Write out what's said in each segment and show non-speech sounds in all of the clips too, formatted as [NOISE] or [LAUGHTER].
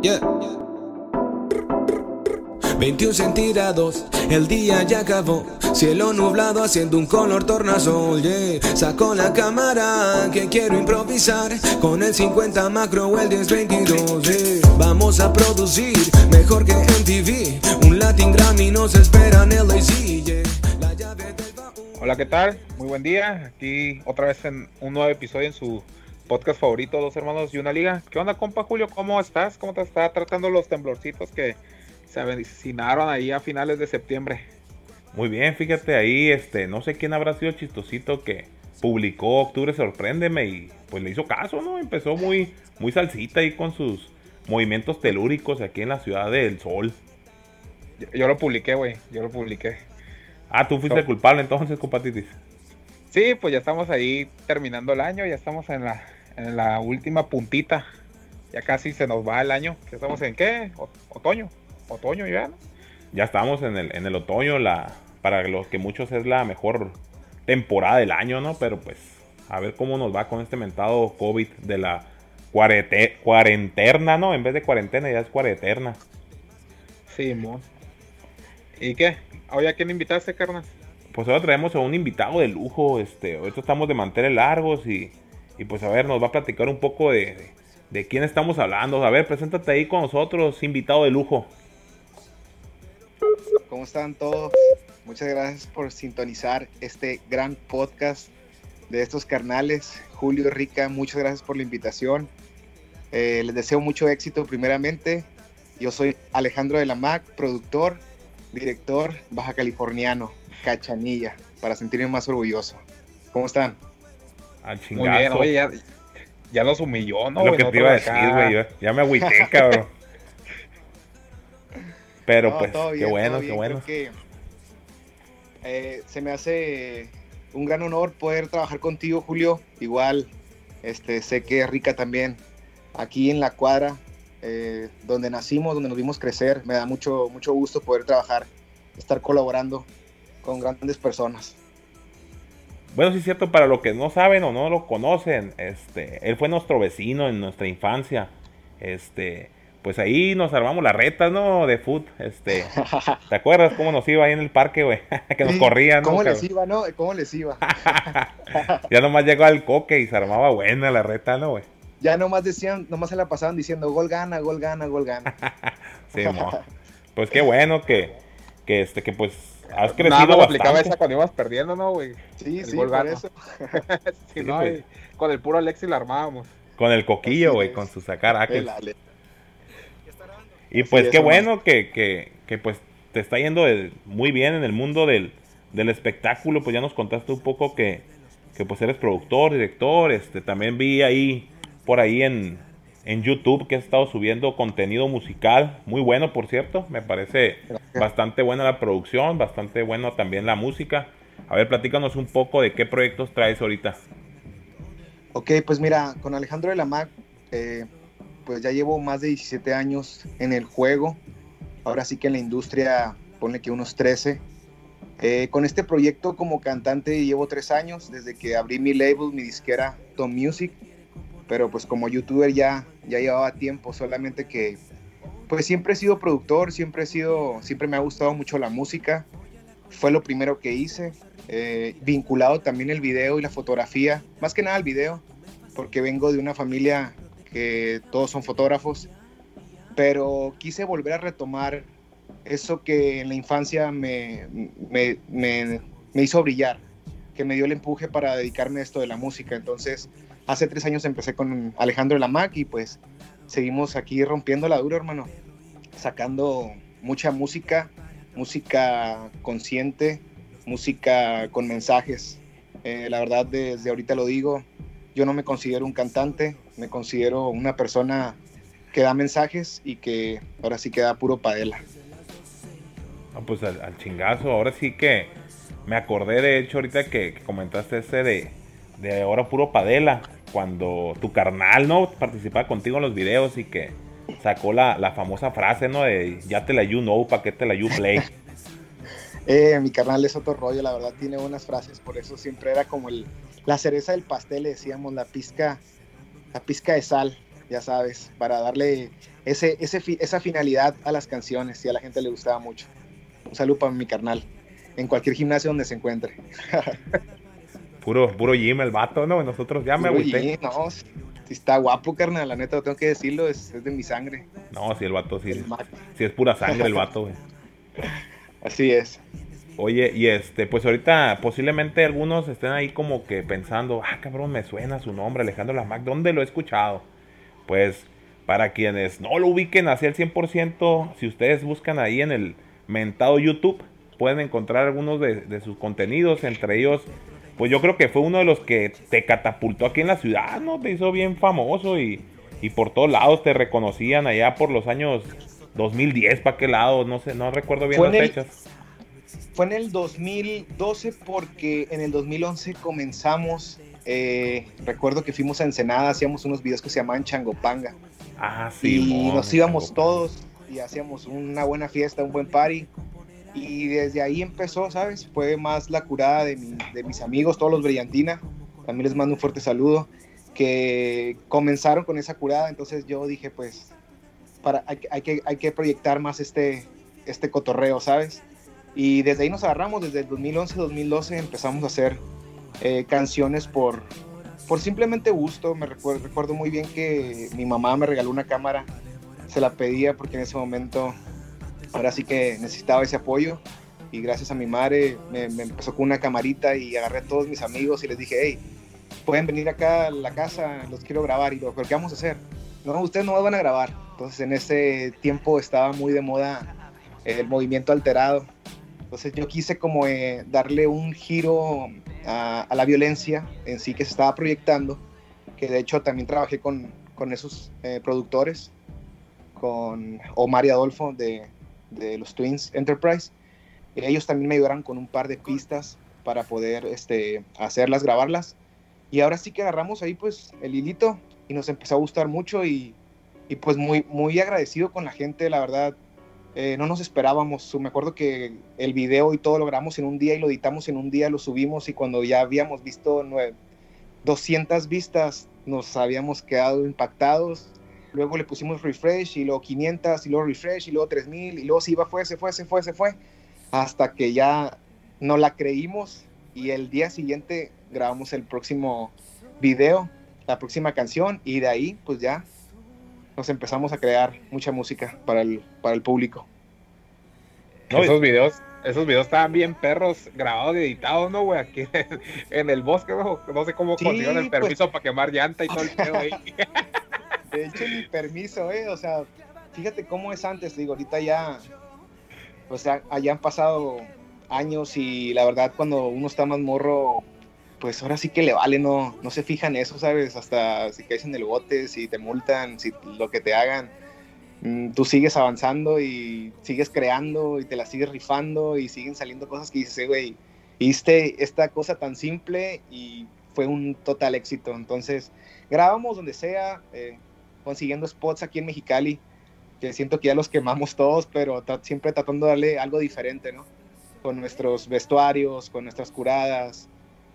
Yeah. 21 centígrados, el día ya acabó. Cielo nublado haciendo un color tornasol. Yeah. Saco la cámara que quiero improvisar con el 50 macro o el 1022. Yeah. Vamos a producir mejor que MTV. Un Latin Grammy nos espera en LAC. Yeah. Hola, ¿qué tal? Muy buen día. Aquí otra vez en un nuevo episodio en su podcast favorito, Dos Hermanos y una Liga. ¿Qué onda, compa Julio? ¿Cómo estás? ¿Cómo te está tratando los temblorcitos que se avecinaron ahí a finales de septiembre? Muy bien, fíjate ahí, este, no sé quién habrá sido el chistosito que publicó Octubre Sorpréndeme y pues le hizo caso, ¿no? Empezó muy, muy salsita ahí con sus movimientos telúricos aquí en la ciudad del sol. Yo, yo lo publiqué, güey. Yo lo publiqué. Ah, tú fuiste el culpable entonces, compatitis. Sí, pues ya estamos ahí terminando el año, ya estamos en la, en la última puntita. Ya casi se nos va el año. ¿Ya estamos en qué? O- otoño. Otoño ya. Ya estamos en el, en el otoño, la, para los que muchos es la mejor temporada del año, ¿no? Pero pues, a ver cómo nos va con este mentado COVID de la cuarete- cuarentena, ¿no? En vez de cuarentena ya es cuareterna. Sí, mon. ¿Y qué? Hoy a quién invitaste, carnal? Pues ahora traemos a un invitado de lujo, este, ahorita estamos de manteles largos y, y pues a ver, nos va a platicar un poco de, de, quién estamos hablando. A ver, preséntate ahí con nosotros, invitado de lujo. ¿Cómo están todos? Muchas gracias por sintonizar este gran podcast de estos carnales. Julio Rica, muchas gracias por la invitación. Eh, les deseo mucho éxito primeramente. Yo soy Alejandro de la Mac, productor, director baja californiano, Cachanilla, para sentirme más orgulloso. ¿Cómo están? Al Muy chingazo. bien, oye, ya, ya nos humilló, ¿no? lo que te iba a decir, güey. Ya, me agüité, cabrón. [LAUGHS] Pero No, pues, todo qué bien, bueno, qué bien. bueno. Que, eh, se me hace un gran honor poder trabajar contigo, Julio. Igual, este, sé que Rica también, aquí en la cuadra, eh, donde nacimos, donde nos vimos crecer. Me da mucho, mucho gusto poder trabajar, estar colaborando con grandes personas. Bueno, sí es cierto, para los que no saben o no lo conocen, este, él fue nuestro vecino en nuestra infancia. Este, pues ahí nos armamos las retas, ¿no? De foot, este. [LAUGHS] ¿Te acuerdas cómo nos iba ahí en el parque, güey? [LAUGHS] que nos Sí, corrían, ¿no? ¿Cómo les iba, no? ¿Cómo les iba? [LAUGHS] ya nomás llegó al coque y se armaba buena la reta, ¿no, güey? Ya nomás decían, nomás se la pasaban diciendo gol gana, gol gana, gol gana. Sí, mo. Pues qué bueno que, que este, que pues has crecido Nada lo aplicaba esa cuando ibas perdiendo, ¿no, güey? Sí, El sí, por eso. [LAUGHS] Si Sí, no, pues. con el puro Alexi la armábamos. Con el coquillo, güey, con su sacar aquel. Y pues es, qué bueno que, que, que, pues te está yendo de- muy bien en el mundo del, del espectáculo. Pues ya nos contaste un poco que, que pues eres productor, director. Este, también vi ahí, por ahí en, en YouTube que has estado subiendo contenido musical. Muy bueno, por cierto. Me parece bastante buena la producción, bastante bueno también la música. A ver, platícanos un poco de qué proyectos traes ahorita. Ok, pues mira, con Alejandro de la Mac, eh, pues ya llevo más de 17 años en el juego. Ahora sí que en la industria, ponle que unos 13. Eh, con este proyecto como cantante llevo tres años, desde que abrí mi label, mi disquera Tom Music. Pero pues como youtuber ya, ya llevaba tiempo, solamente que pues siempre he sido productor, siempre he sido, siempre me ha gustado mucho la música. Fue lo primero que hice, eh, vinculado también el video y la fotografía, más que nada el video, porque vengo de una familia que todos son fotógrafos, pero quise volver a retomar eso que en la infancia me, me, me, me hizo brillar, que me dio el empuje para dedicarme a esto de la música. Entonces, hace tres años empecé con Alejandro de la Mac y pues seguimos aquí rompiendo la dura, hermano, sacando mucha música, música consciente, música con mensajes. Eh, la verdad, desde ahorita lo digo, yo no me considero un cantante, me considero una persona que da mensajes y que ahora sí queda puro padela. Pues al, chingazo, ahora sí que me acordé de hecho ahorita que, comentaste ese de ahora puro padela, cuando tu carnal, ¿no? Participaba contigo en los videos y que sacó la, la famosa frase, ¿no? De ya te la you know, pa' qué te la you play. [LAUGHS] Eh, mi carnal es otro rollo, la verdad tiene buenas frases, por eso siempre era como el, la cereza del pastel, decíamos, la pizca, la pizca de sal, ya sabes, para darle ese, ese, esa finalidad a las canciones y a la gente le gustaba mucho. Un saludo para mi carnal, en cualquier gimnasio donde se encuentre. [LAUGHS] puro, puro gym el vato, ¿no? Nosotros ya me agüité. no, si está guapo, carnal, la neta, tengo que decirlo, es, de mi sangre. No, si el vato sí, sí es pura sangre el vato, güey. [LAUGHS] Así es. Oye, y este, pues ahorita posiblemente algunos estén ahí como que pensando, ah, cabrón, me suena su nombre, Alejandro Lamac, ¿dónde lo he escuchado? Pues para quienes no lo ubiquen hacia el 100%, si ustedes buscan ahí en el mentado YouTube, pueden encontrar algunos de, sus contenidos, entre ellos, pues yo creo que fue uno de los que te catapultó aquí en la ciudad, ¿no? Te hizo bien famoso y, y por todos lados te reconocían allá por los años 2010, para qué lado, no sé, no recuerdo bien las fechas fue en el 2012 porque en el 2011 comenzamos, eh, recuerdo que fuimos a Ensenada, hacíamos unos videos que se llamaban Changopanga. Ah, sí. Y nos íbamos todos y hacíamos una buena fiesta, un buen party. Y desde ahí empezó, ¿sabes? Fue más la curada de, mis amigos, todos los Brillantina. También les mando un fuerte saludo. Que comenzaron con esa curada. Entonces yo dije, pues, para, hay, que, hay que proyectar más este, este cotorreo, ¿sabes? Y desde ahí nos agarramos, desde el 2011-2012 empezamos a hacer eh, canciones por, por simplemente gusto. Me recuerdo, recuerdo muy bien que mi mamá me regaló una cámara, se la pedía porque en ese momento ahora sí que necesitaba ese apoyo y gracias a mi madre me, empezó con una camarita y agarré a todos mis amigos y les dije, hey, pueden venir acá a la casa, los quiero grabar y lo, ¿qué vamos a hacer? No, ustedes no van a grabar. Entonces en ese tiempo estaba muy de moda el movimiento alterado entonces yo quise como eh, darle un giro a, la violencia en sí que se estaba proyectando, que de hecho también trabajé con, con esos eh, productores, con Omar y Adolfo de, de, los Twins Enterprise. Ellos también me ayudaron con un par de pistas para poder este, hacerlas, grabarlas. Y ahora sí que agarramos ahí pues el hilito y nos empezó a gustar mucho y, y pues muy, muy agradecido con la gente, la verdad eh, no nos esperábamos. Me acuerdo que el video y todo lo grabamos en un día y lo editamos en un día, lo subimos y cuando ya habíamos visto 200 vistas nos habíamos quedado impactados. Luego le pusimos refresh y luego 500 y luego refresh y luego 3000 y luego se iba, fue, se fue, se fue, se fue. Hasta que ya no la creímos y el día siguiente grabamos el próximo video, la próxima canción y de ahí pues ya nos empezamos a crear mucha música para el, para el público. esos videos, esos videos estaban bien perros, grabados y editados, ¿no, güey? Aquí [LAUGHS] en el bosque, ¿no? No sé cómo consiguieron el pues. permiso para quemar llanta y todo el pedo ahí. [LAUGHS] De hecho, mi permiso, ¿eh? O sea, fíjate cómo es antes, digo, ahorita ya, sea, allá han pasado años y la verdad cuando uno está más morro, pues ahora sí que le vale, no, no se fijan eso, ¿sabes? Hasta si caes en el bote, si te multan, si lo que te hagan, mm, tú sigues avanzando y sigues creando y te la sigues rifando y siguen saliendo cosas que dices, güey, hiciste esta cosa tan simple y fue un total éxito. Entonces, grabamos donde sea, eh, consiguiendo spots aquí en Mexicali, que siento que ya los quemamos todos, pero siempre tratando de darle algo diferente, ¿no? Con nuestros vestuarios, con nuestras curadas,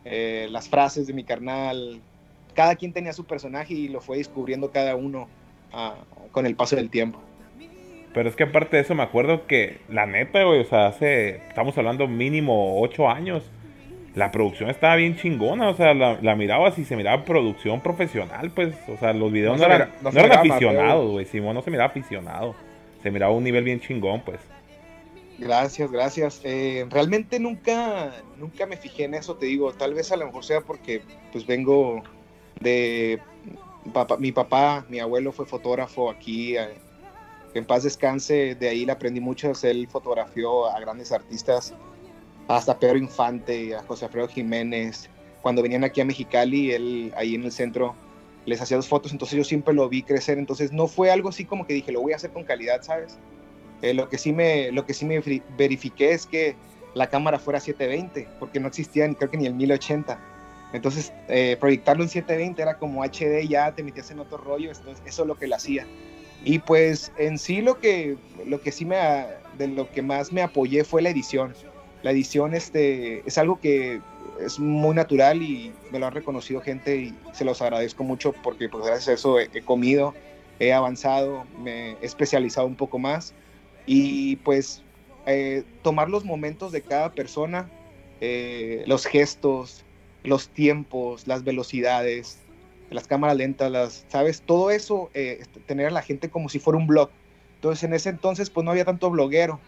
eh, las frases de mi carnal. Cada quien tenía su personaje y lo fue descubriendo cada uno ah, con el paso del tiempo. Pero es que aparte de eso, me acuerdo que la neta, güey, o sea, hace, estamos hablando mínimo ocho años, la producción estaba bien chingona, o sea, la, la mirabas y se miraba producción profesional, pues, o sea, los videos no, eran, no eran aficionados, güey, Simón no se miraba aficionado, se miraba un nivel bien chingón, pues. Gracias, gracias. Eh, realmente nunca, nunca me fijé en eso, te digo. Tal vez a lo mejor sea porque pues vengo de mi papá, mi abuelo fue fotógrafo aquí. Eh, en paz descanse, de ahí le aprendí mucho. Él fotografió a grandes artistas, hasta Pedro Infante, a José Alfredo Jiménez. Cuando venían aquí a Mexicali, él ahí en el centro les hacía dos fotos, entonces yo siempre lo vi crecer. Entonces no fue algo así como que dije, lo voy a hacer con calidad, ¿sabes? Eh, lo, que sí me, lo que sí me verifiqué es que la cámara fuera 720, porque no existía creo que ni el 1080. Entonces, eh, proyectarlo en 720 era como HD, ya te metías en otro rollo, entonces eso es lo que le hacía. Y pues en sí lo que, lo que sí me, de lo que más me apoyé fue la edición. La edición este, es algo que es muy natural y me lo han reconocido gente y se los agradezco mucho porque pues gracias a eso he, comido he avanzado, me he especializado un poco más y pues eh, tomar los momentos de cada persona, eh, los gestos, los tiempos, las velocidades, las cámaras lentas, las, ¿sabes? Todo eso, eh, tener a la gente como si fuera un blog. Entonces en ese entonces pues no había tanto bloguero.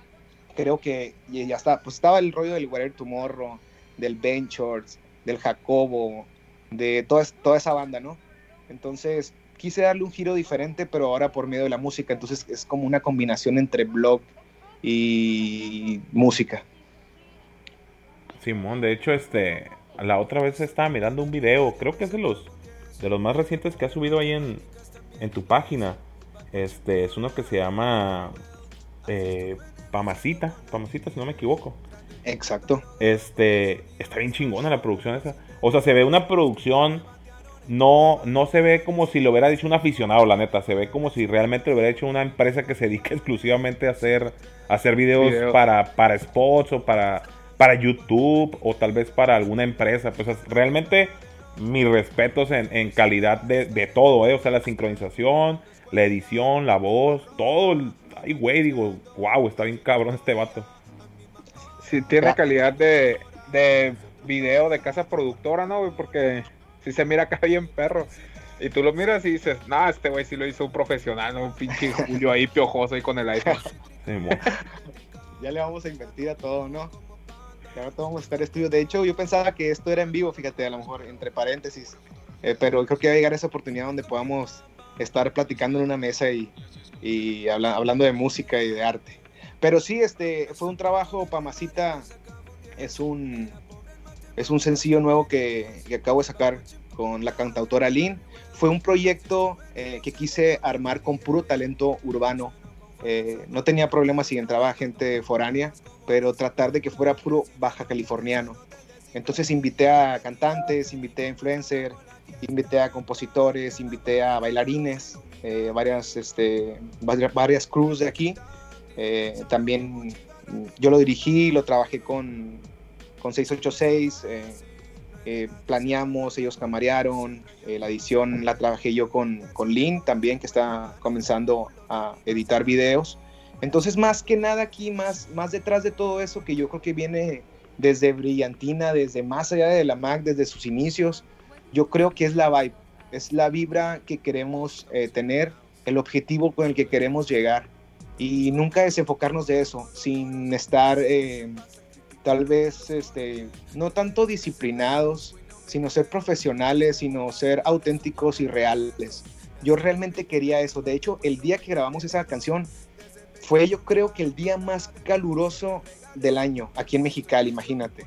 Creo que ya está, pues estaba el rollo del Whatever Tomorrow, del Shorts, del Jacobo, de toda, toda esa banda, ¿no? Entonces quise darle un giro diferente, pero ahora por medio de la música. Entonces es como una combinación entre blog y música. Simón, de hecho, este, la otra vez estaba mirando un video, creo que es de los, de los más recientes que has subido ahí en, en tu página. Este, es uno que se llama eh, Pamacita, Pamacita, si no me equivoco. Exacto. Este, está bien chingona la producción esa. O sea, se ve una producción no, no se ve como si lo hubiera dicho un aficionado, la neta. Se ve como si realmente lo hubiera hecho una empresa que se dedica [LAUGHS] exclusivamente a hacer, hacer videos para, para spots o para, para YouTube o tal vez para alguna empresa. Pues realmente mis respetos en, calidad de, todo, ¿eh? O sea, la sincronización, la edición, la voz, todo. Ay, güey, digo, wow, está bien cabrón este vato. Sí, tiene ah. calidad de, de video de casa productora, ¿no? Porque si se mira acá [LAUGHS] bien perro. Y tú lo miras y dices, no, este güey sí lo hizo un profesional, ¿no? Un pinche [LAUGHS] Julio ahí piojoso ahí con el iPhone. [LAUGHS] ya le vamos a invertir a todo, ¿no? ahora vamos a estar estudio. De hecho, yo pensaba que esto era en vivo, fíjate, a lo mejor entre paréntesis. Eh, pero creo que va a llegar esa oportunidad donde podamos estar platicando en una mesa y, y hablando de música y de arte. Pero sí, este fue un trabajo, Pamacita es un, es un sencillo nuevo que, acabo de sacar con la cantautora Lynn. Fue un proyecto eh, que quise armar con puro talento urbano. Eh, no tenía problemas si entraba gente foránea, pero tratar de que fuera puro baja californiano. Entonces invité a cantantes, invité a influencers, invité a compositores, invité a bailarines, eh, varias, este, varias, crews de aquí. también yo lo dirigí, lo trabajé con con 686 eh, eh, planeamos, ellos camarearon, eh, la edición la trabajé yo con, con Lynn también, que está comenzando a editar videos. Entonces, más que nada aquí, más, más detrás de todo eso, que yo creo que viene desde Brillantina, desde más allá de la Mac, desde sus inicios, yo creo que es la vibe, es la vibra que queremos tener, el objetivo con el que queremos llegar. Y nunca desenfocarnos de eso, sin estar tal vez este, no tanto disciplinados, sino ser profesionales, sino ser auténticos y reales. Yo realmente quería eso. De hecho, el día que grabamos esa canción fue yo creo que el día más caluroso del año aquí en Mexicali, imagínate.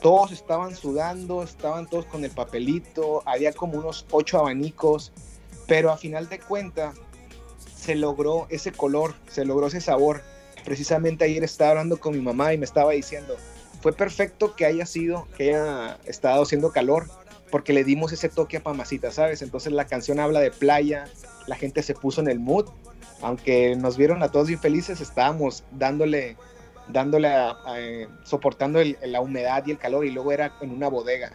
Todos estaban sudando, estaban todos con el papelito, había como unos ocho abanicos, pero a final de cuentas se logró ese color, se logró ese sabor. Precisamente ayer estaba hablando con mi mamá y me estaba diciendo, fue perfecto que haya sido, que haya estado haciendo calor, porque le dimos ese toque a Pamacita, ¿sabes? Entonces la canción habla de playa, la gente se puso en el mood, aunque nos vieron a todos infelices, estábamos dándole, dándole, eh, soportando la humedad y el calor, y luego era en una bodega.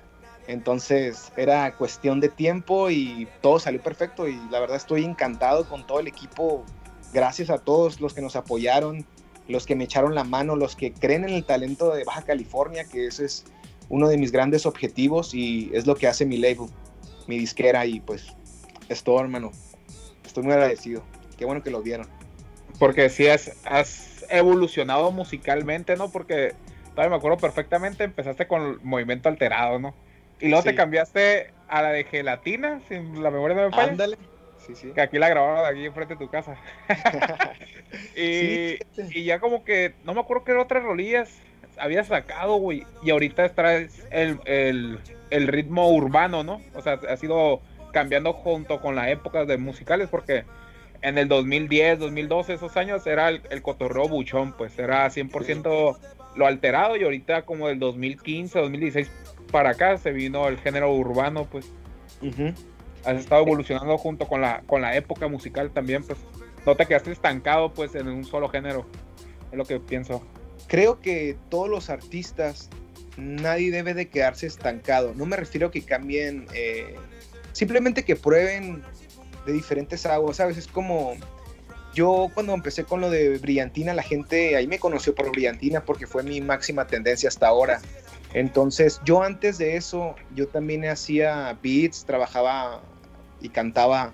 Entonces era cuestión de tiempo y todo salió perfecto y la verdad estoy encantado con todo el equipo. Gracias a todos los que nos apoyaron, los que me echaron la mano, los que creen en el talento de Baja California, que ese es uno de mis grandes objetivos y es lo que hace mi label, mi disquera y pues es todo hermano. Estoy muy agradecido. Qué bueno que lo vieron. Porque sí has, has evolucionado musicalmente, ¿no? Porque todavía me acuerdo perfectamente, empezaste con el movimiento alterado, ¿no? Y luego te cambiaste a la de gelatina, sin la memoria de me falla. Ándale. Que aquí la grabaron aquí enfrente de tu casa. [LAUGHS] [LAUGHS] y, ya como que, no me acuerdo qué otras rolillas había sacado, güey. Y ahorita traes el, el, ritmo urbano, ¿no? O sea, ha sido cambiando junto con la época de musicales porque en el 2010, 2012, esos años era el, el cotorreo buchón, pues era 100% lo alterado y ahorita como del 2015, 2016 para acá se vino el género urbano, pues. Has estado evolucionando junto con la, con la época musical también, pues. No te quedaste estancado pues en un solo género, es lo que pienso. Creo que todos los artistas, nadie debe de quedarse estancado, no me refiero a que cambien, eh, simplemente que prueben de diferentes aguas, ¿sabes? Es como yo cuando empecé con lo de brillantina, la gente ahí me conoció por brillantina porque fue mi máxima tendencia hasta ahora. Entonces, yo antes de eso, yo también hacía beats, trabajaba y cantaba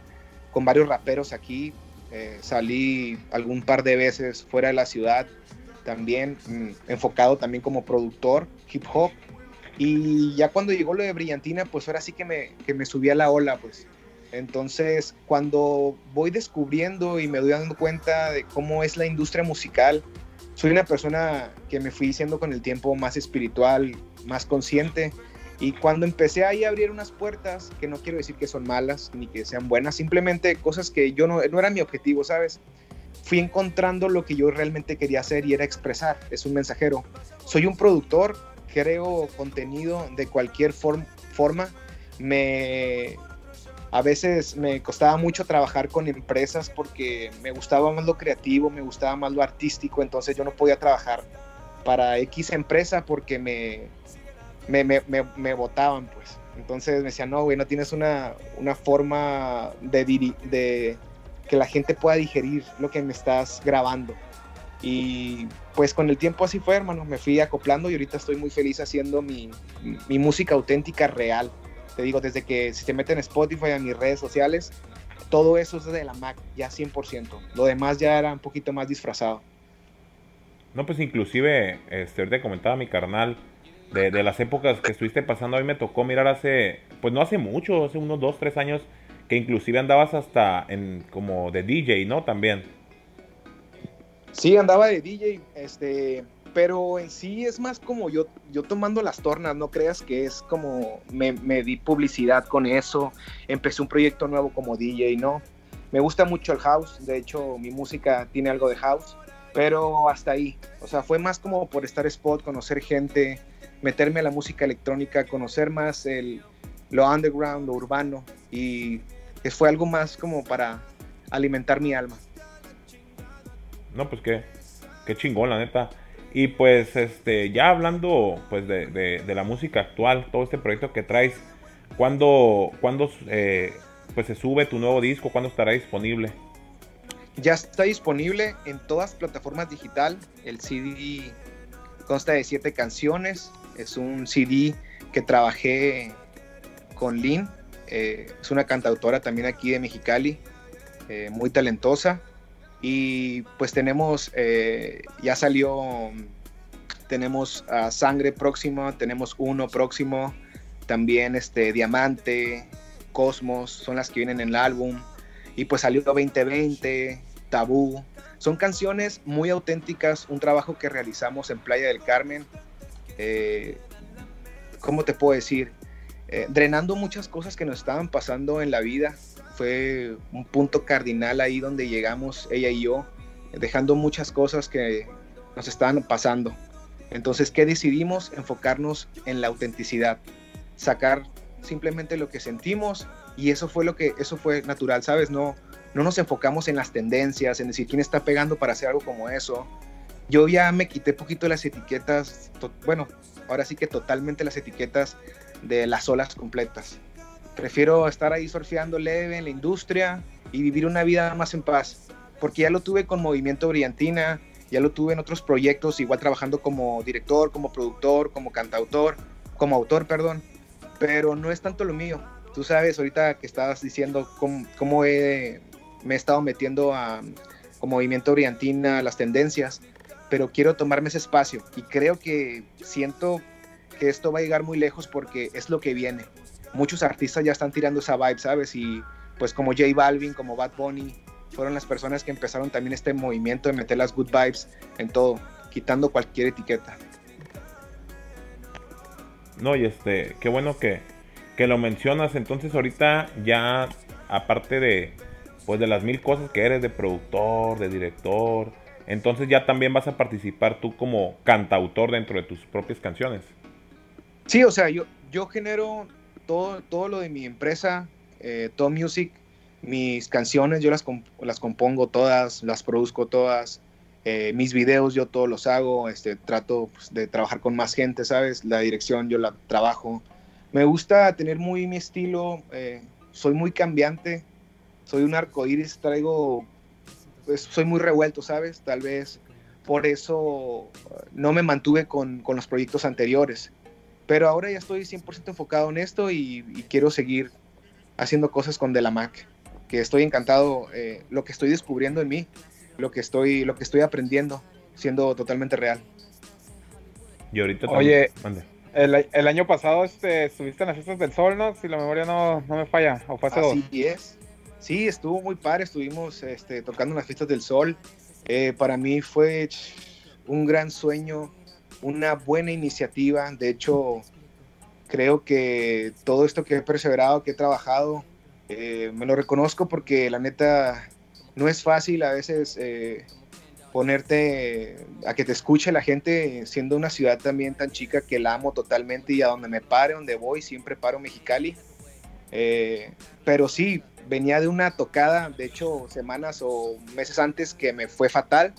con varios raperos aquí. Eh, salí algún par de veces fuera de la ciudad, también mm, enfocado también como productor hip hop. Y ya cuando llegó lo de Brillantina, pues ahora sí que me, que me subí a la ola, pues entonces, cuando voy descubriendo y me doy dando cuenta de cómo es la industria musical, soy una persona que me fui siendo con el tiempo más espiritual, más consciente. Y cuando empecé ahí a abrir unas puertas, que no quiero decir que son malas ni que sean buenas, simplemente cosas que yo no, no era mi objetivo, ¿sabes? Fui encontrando lo que yo realmente quería hacer y era expresar, es un mensajero. Soy un productor, creo contenido de cualquier forma. Me, a veces me costaba mucho trabajar con empresas porque me gustaba más lo creativo, me gustaba más lo artístico, entonces yo no podía trabajar para X empresa porque me, me, me, me, votaban, pues. Entonces me decían, no, güey, no tienes una, una forma de, de que la gente pueda digerir lo que me estás grabando. Y pues con el tiempo así fue, hermano, me fui acoplando y ahorita estoy muy feliz haciendo mi, mi música auténtica real te digo, desde que si se meten en Spotify, a mis redes sociales, todo eso es de la Mac, ya 100%. Lo demás ya era un poquito más disfrazado. No, pues inclusive, este, ahorita comentaba mi carnal, de, de, las épocas que estuviste pasando, a mí me tocó mirar hace, pues no hace mucho, hace unos 2, 3 años, que inclusive andabas hasta en como de DJ, ¿no? También. Sí, andaba de DJ, este, pero en sí es más como yo, yo tomando las tornas, no creas que es como me, me, di publicidad con eso, empecé un proyecto nuevo como DJ, ¿no? Me gusta mucho el house, de hecho mi música tiene algo de house, pero hasta ahí, o sea, fue más como por estar spot, conocer gente, meterme a la música electrónica, conocer más el, lo underground, lo urbano, y fue algo más como para alimentar mi alma. No, pues qué, qué chingón, la neta. Y pues este, ya hablando pues de, la música actual, todo este proyecto que traes, ¿cuándo, eh, pues se sube tu nuevo disco? ¿Cuándo estará disponible? Ya está disponible en todas plataformas digital. El CD consta de siete canciones. Es un CD que trabajé con Lynn. Eh, es una cantautora también aquí de Mexicali, eh, muy talentosa. Y pues tenemos, eh, ya salió, tenemos a Sangre próximo, tenemos Uno próximo, también este Diamante, Cosmos, son las que vienen en el álbum. Y pues salió 2020, Tabú. Son canciones muy auténticas, un trabajo que realizamos en Playa del Carmen. Eh, ¿Cómo te puedo decir? Eh, drenando muchas cosas que nos estaban pasando en la vida, fue un punto cardinal ahí donde llegamos ella y yo, dejando muchas cosas que nos estaban pasando. Entonces, ¿qué decidimos? Enfocarnos en la autenticidad, sacar simplemente lo que sentimos y eso fue lo que, eso fue natural, ¿sabes? No, no nos enfocamos en las tendencias, en decir quién está pegando para hacer algo como eso. Yo ya me quité poquito las etiquetas, bueno, ahora sí que totalmente las etiquetas de las olas completas. Prefiero estar ahí surfeando leve en la industria y vivir una vida más en paz. Porque ya lo tuve con Movimiento Brillantina, ya lo tuve en otros proyectos, igual trabajando como director, como productor, como cantautor, como autor, perdón. Pero no es tanto lo mío. Tú sabes, ahorita que estabas diciendo cómo, me he estado metiendo a, con Movimiento Brillantina, las tendencias, pero quiero tomarme ese espacio y creo que siento que esto va a llegar muy lejos porque es lo que viene muchos artistas ya están tirando esa vibe, ¿sabes? Y pues como J Balvin, como Bad Bunny, fueron las personas que empezaron también este movimiento de meter las good vibes en todo, quitando cualquier etiqueta. No, y este, qué bueno que, que lo mencionas. Entonces ahorita ya, aparte de, pues de las mil cosas que eres de productor, de director, entonces ya también vas a participar tú como cantautor dentro de tus propias canciones. Sí, o sea, yo, yo genero todo, todo lo de mi empresa, eh, Todo Music, mis canciones yo las, las compongo todas, las produzco todas, eh, mis videos yo todos los hago, este, trato pues, de trabajar con más gente, ¿sabes? La dirección yo la trabajo. Me gusta tener muy mi estilo, eh, soy muy cambiante, soy un arcoíris, traigo, pues, soy muy revuelto, ¿sabes? Tal vez por eso no me mantuve con, con los proyectos anteriores. Pero ahora ya estoy 100% enfocado en esto y, quiero seguir haciendo cosas con De La Mac, que estoy encantado, eh, lo que estoy descubriendo en mí, lo que estoy, lo que estoy aprendiendo, siendo totalmente real. Y ahorita Oye, el, el, año pasado este, estuviste en las fiestas del sol, ¿no? Si la memoria no, no me falla, o fue hace Así es. Sí, estuvo muy padre, estuvimos este, tocando en las fiestas del sol. Eh, para mí fue un gran sueño, una buena iniciativa. De hecho, creo que todo esto que he perseverado, que he trabajado, eh, me lo reconozco porque la neta no es fácil a veces eh, ponerte a que te escuche la gente siendo una ciudad también tan chica que la amo totalmente y a donde me pare, donde voy, siempre paro Mexicali. Eh, pero sí, venía de una tocada, de hecho semanas o meses antes que me fue fatal.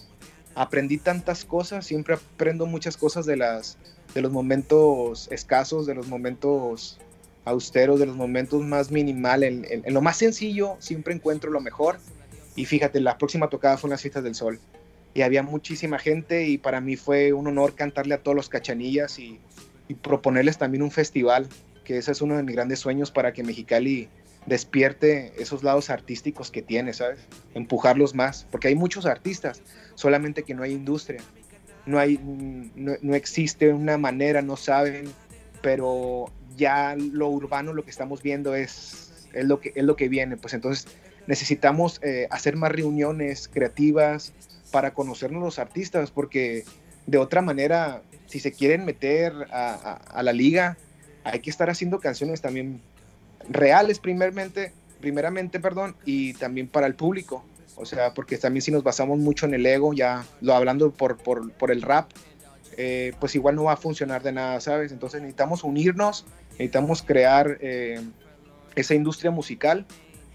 Aprendí tantas cosas, siempre aprendo muchas cosas de, las, de los momentos escasos, de los momentos austeros, de los momentos más minimal. En, lo más sencillo siempre encuentro lo mejor. Y fíjate, la próxima tocada fue en las fiestas del sol y había muchísima gente y para mí fue un honor cantarle a todos los cachanillas y, proponerles también un festival, que ese es uno de mis grandes sueños para que Mexicali despierte esos lados artísticos que tiene, ¿sabes? Empujarlos más, porque hay muchos artistas, solamente que no hay industria, no, hay, no, existe una manera, no saben, pero ya lo urbano, lo que estamos viendo es, es, lo, que, es lo que viene, pues entonces necesitamos eh, hacer más reuniones creativas, para conocernos los artistas, porque de otra manera, si se quieren meter a, la liga, hay que estar haciendo canciones también reales primeramente, primeramente, perdón, y también para el público. O sea, porque también si nos basamos mucho en el ego, ya lo hablando por, por, el rap, eh, pues igual no va a funcionar de nada, ¿sabes? Entonces necesitamos unirnos, necesitamos crear eh, esa industria musical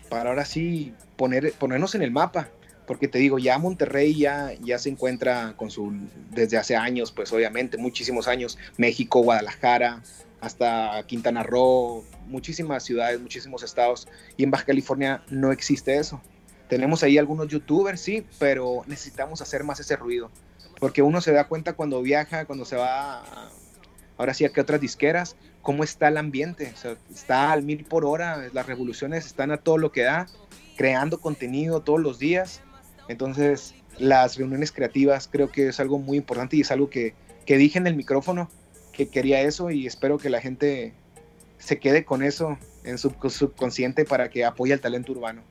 para ahora sí poner, ponernos en el mapa, porque te digo, ya Monterrey ya, ya se encuentra con su, desde hace años, pues obviamente, muchísimos años, México, Guadalajara, hasta Quintana Roo, muchísimas ciudades, muchísimos estados, y en Baja California no existe eso. Tenemos ahí algunos youtubers, sí, pero necesitamos hacer más ese ruido, porque uno se da cuenta cuando viaja, cuando se va, ahora sí, a que otras disqueras, cómo está el ambiente, está al mil por hora, las revoluciones están a todo lo que da, creando contenido todos los días, entonces, las reuniones creativas creo que es algo muy importante y es algo que, dije en el micrófono, que quería eso y espero que la gente se quede con eso en su subconsciente para que apoye el talento urbano.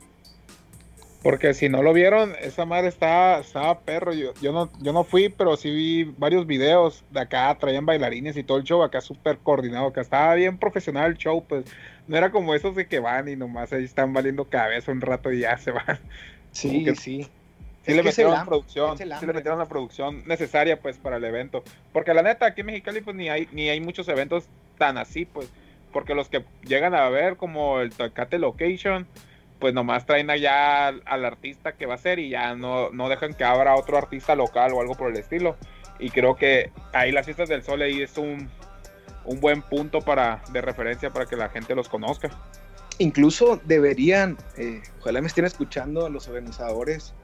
Porque si no lo vieron, esa madre estaba, estaba perro. Yo, yo, no, yo no fui, pero sí vi varios videos de acá, traían bailarines y todo el show acá súper coordinado, acá estaba bien profesional el show, pues no era como esos de que van y nomás ahí están valiendo cabeza un rato y ya se van. Sí, sí. Sí le metieron la producción, sí le metieron la producción necesaria pues para el evento. Porque la neta, aquí en Mexicali pues ni hay, ni hay muchos eventos tan así, pues. Porque los que llegan a ver como el Tocate Location, pues nomás traen allá al, artista que va a ser y ya no, no dejan que abra otro artista local o algo por el estilo. Y creo que ahí las fiestas del sol ahí es un, un buen punto para, de referencia para que la gente los conozca. Incluso deberían, eh, ojalá me estén escuchando los organizadores,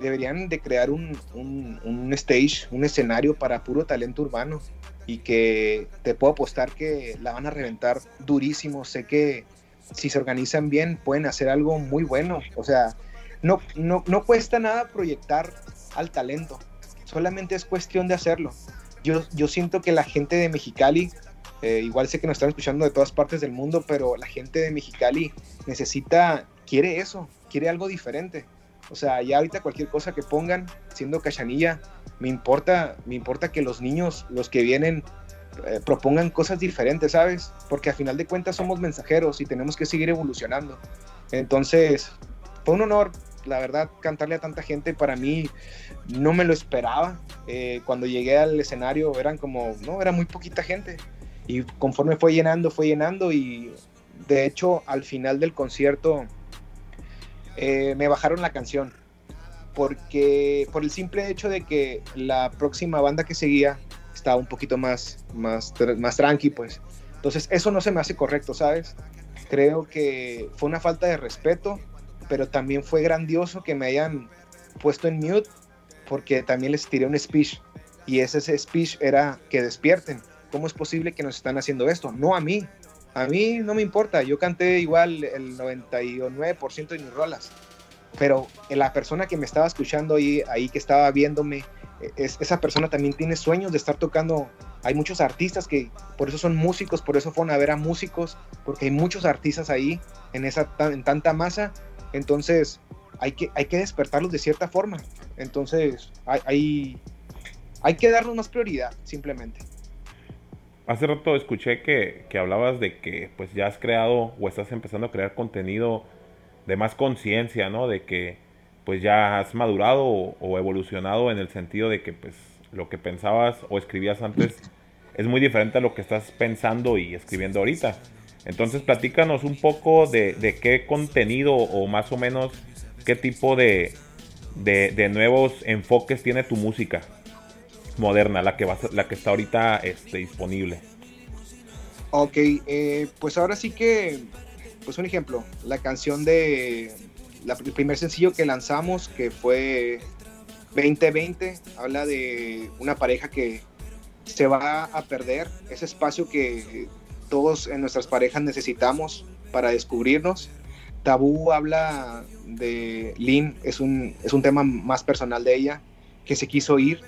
deberían de crear un, un, stage, un escenario para puro talento urbano y que te puedo apostar que la van a reventar durísimo. Sé que si se organizan bien pueden hacer algo muy bueno. O sea, no, no, no cuesta nada proyectar al talento, solamente es cuestión de hacerlo. Yo, yo siento que la gente de Mexicali, eh, igual sé que nos están escuchando de todas partes del mundo, pero la gente de Mexicali necesita, quiere eso, quiere algo diferente. O sea, ya ahorita cualquier cosa que pongan, siendo cachanilla, me importa, me importa que los niños, los que vienen, eh, propongan cosas diferentes, ¿sabes? Porque a final de cuentas somos mensajeros y tenemos que seguir evolucionando. Entonces, fue un honor, la verdad, cantarle a tanta gente. Para mí, no me lo esperaba. Eh, cuando llegué al escenario, eran como, no, era muy poquita gente. Y conforme fue llenando, fue llenando. Y de hecho, al final del concierto, eh, me bajaron la canción. Porque por el simple hecho de que la próxima banda que seguía estaba un poquito más, más, más tranqui, pues. Entonces eso no se me hace correcto, ¿sabes? Creo que fue una falta de respeto pero también fue grandioso que me hayan puesto en mute porque también les tiré un speech y ese, speech era que despierten. ¿Cómo es posible que nos están haciendo esto? No a mí. A mí no me importa. Yo canté igual el 99% de mis rolas. Pero la persona que me estaba escuchando ahí, ahí que estaba viéndome, es, esa persona también tiene sueños de estar tocando. Hay muchos artistas que por eso son músicos, por eso fueron a ver a músicos, porque hay muchos artistas ahí en, esa, en tanta masa. Entonces hay que, hay que despertarlos de cierta forma. Entonces hay, hay, hay que darnos más prioridad, simplemente. Hace rato escuché que, que, hablabas de que pues ya has creado o estás empezando a crear contenido de más conciencia, ¿no? De que pues ya has madurado o, evolucionado en el sentido de que pues lo que pensabas o escribías antes es muy diferente a lo que estás pensando y escribiendo ahorita. Entonces platícanos un poco de, qué contenido o más o menos qué tipo de, de, nuevos enfoques tiene tu música moderna, la que, va, la que está ahorita este, disponible. Ok, eh, pues ahora sí que, pues un ejemplo, la canción de el primer sencillo que lanzamos, que fue 2020, habla de una pareja que se va a perder, ese espacio que todos en nuestras parejas necesitamos para descubrirnos. Tabú habla de Lynn, es un, es un tema más personal de ella, que se quiso ir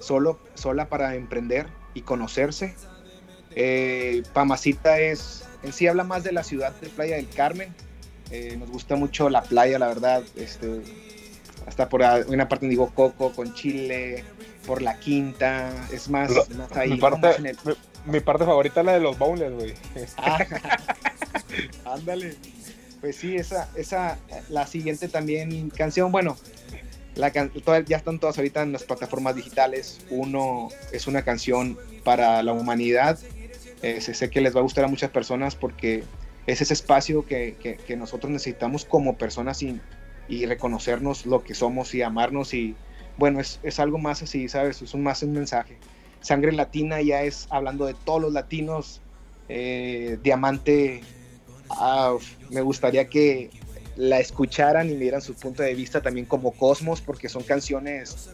solo, sola para emprender y conocerse. Eh, Pamacita es, en sí habla más de la ciudad de Playa del Carmen, eh, nos gusta mucho la playa, la verdad. Este, hasta por una parte digo Coco con Chile, por la Quinta, es más, ahí. Mi parte, mi, parte favorita es la de los bowls, güey. Ah, [LAUGHS] [LAUGHS] ándale. pues sí, esa, esa, la siguiente también canción, bueno, ya están todas ahorita en las plataformas digitales. Uno es una canción para la humanidad. Eh, sé que les va a gustar a muchas personas porque es ese espacio que, que, nosotros necesitamos como personas y, y, reconocernos lo que somos y amarnos y bueno, es, es, algo más así, ¿sabes? Es un, más un mensaje. Sangre Latina ya es hablando de todos los latinos. Eh, Diamante, ah, me gustaría que la escucharan y me dieran su punto de vista también como Cosmos, porque son canciones,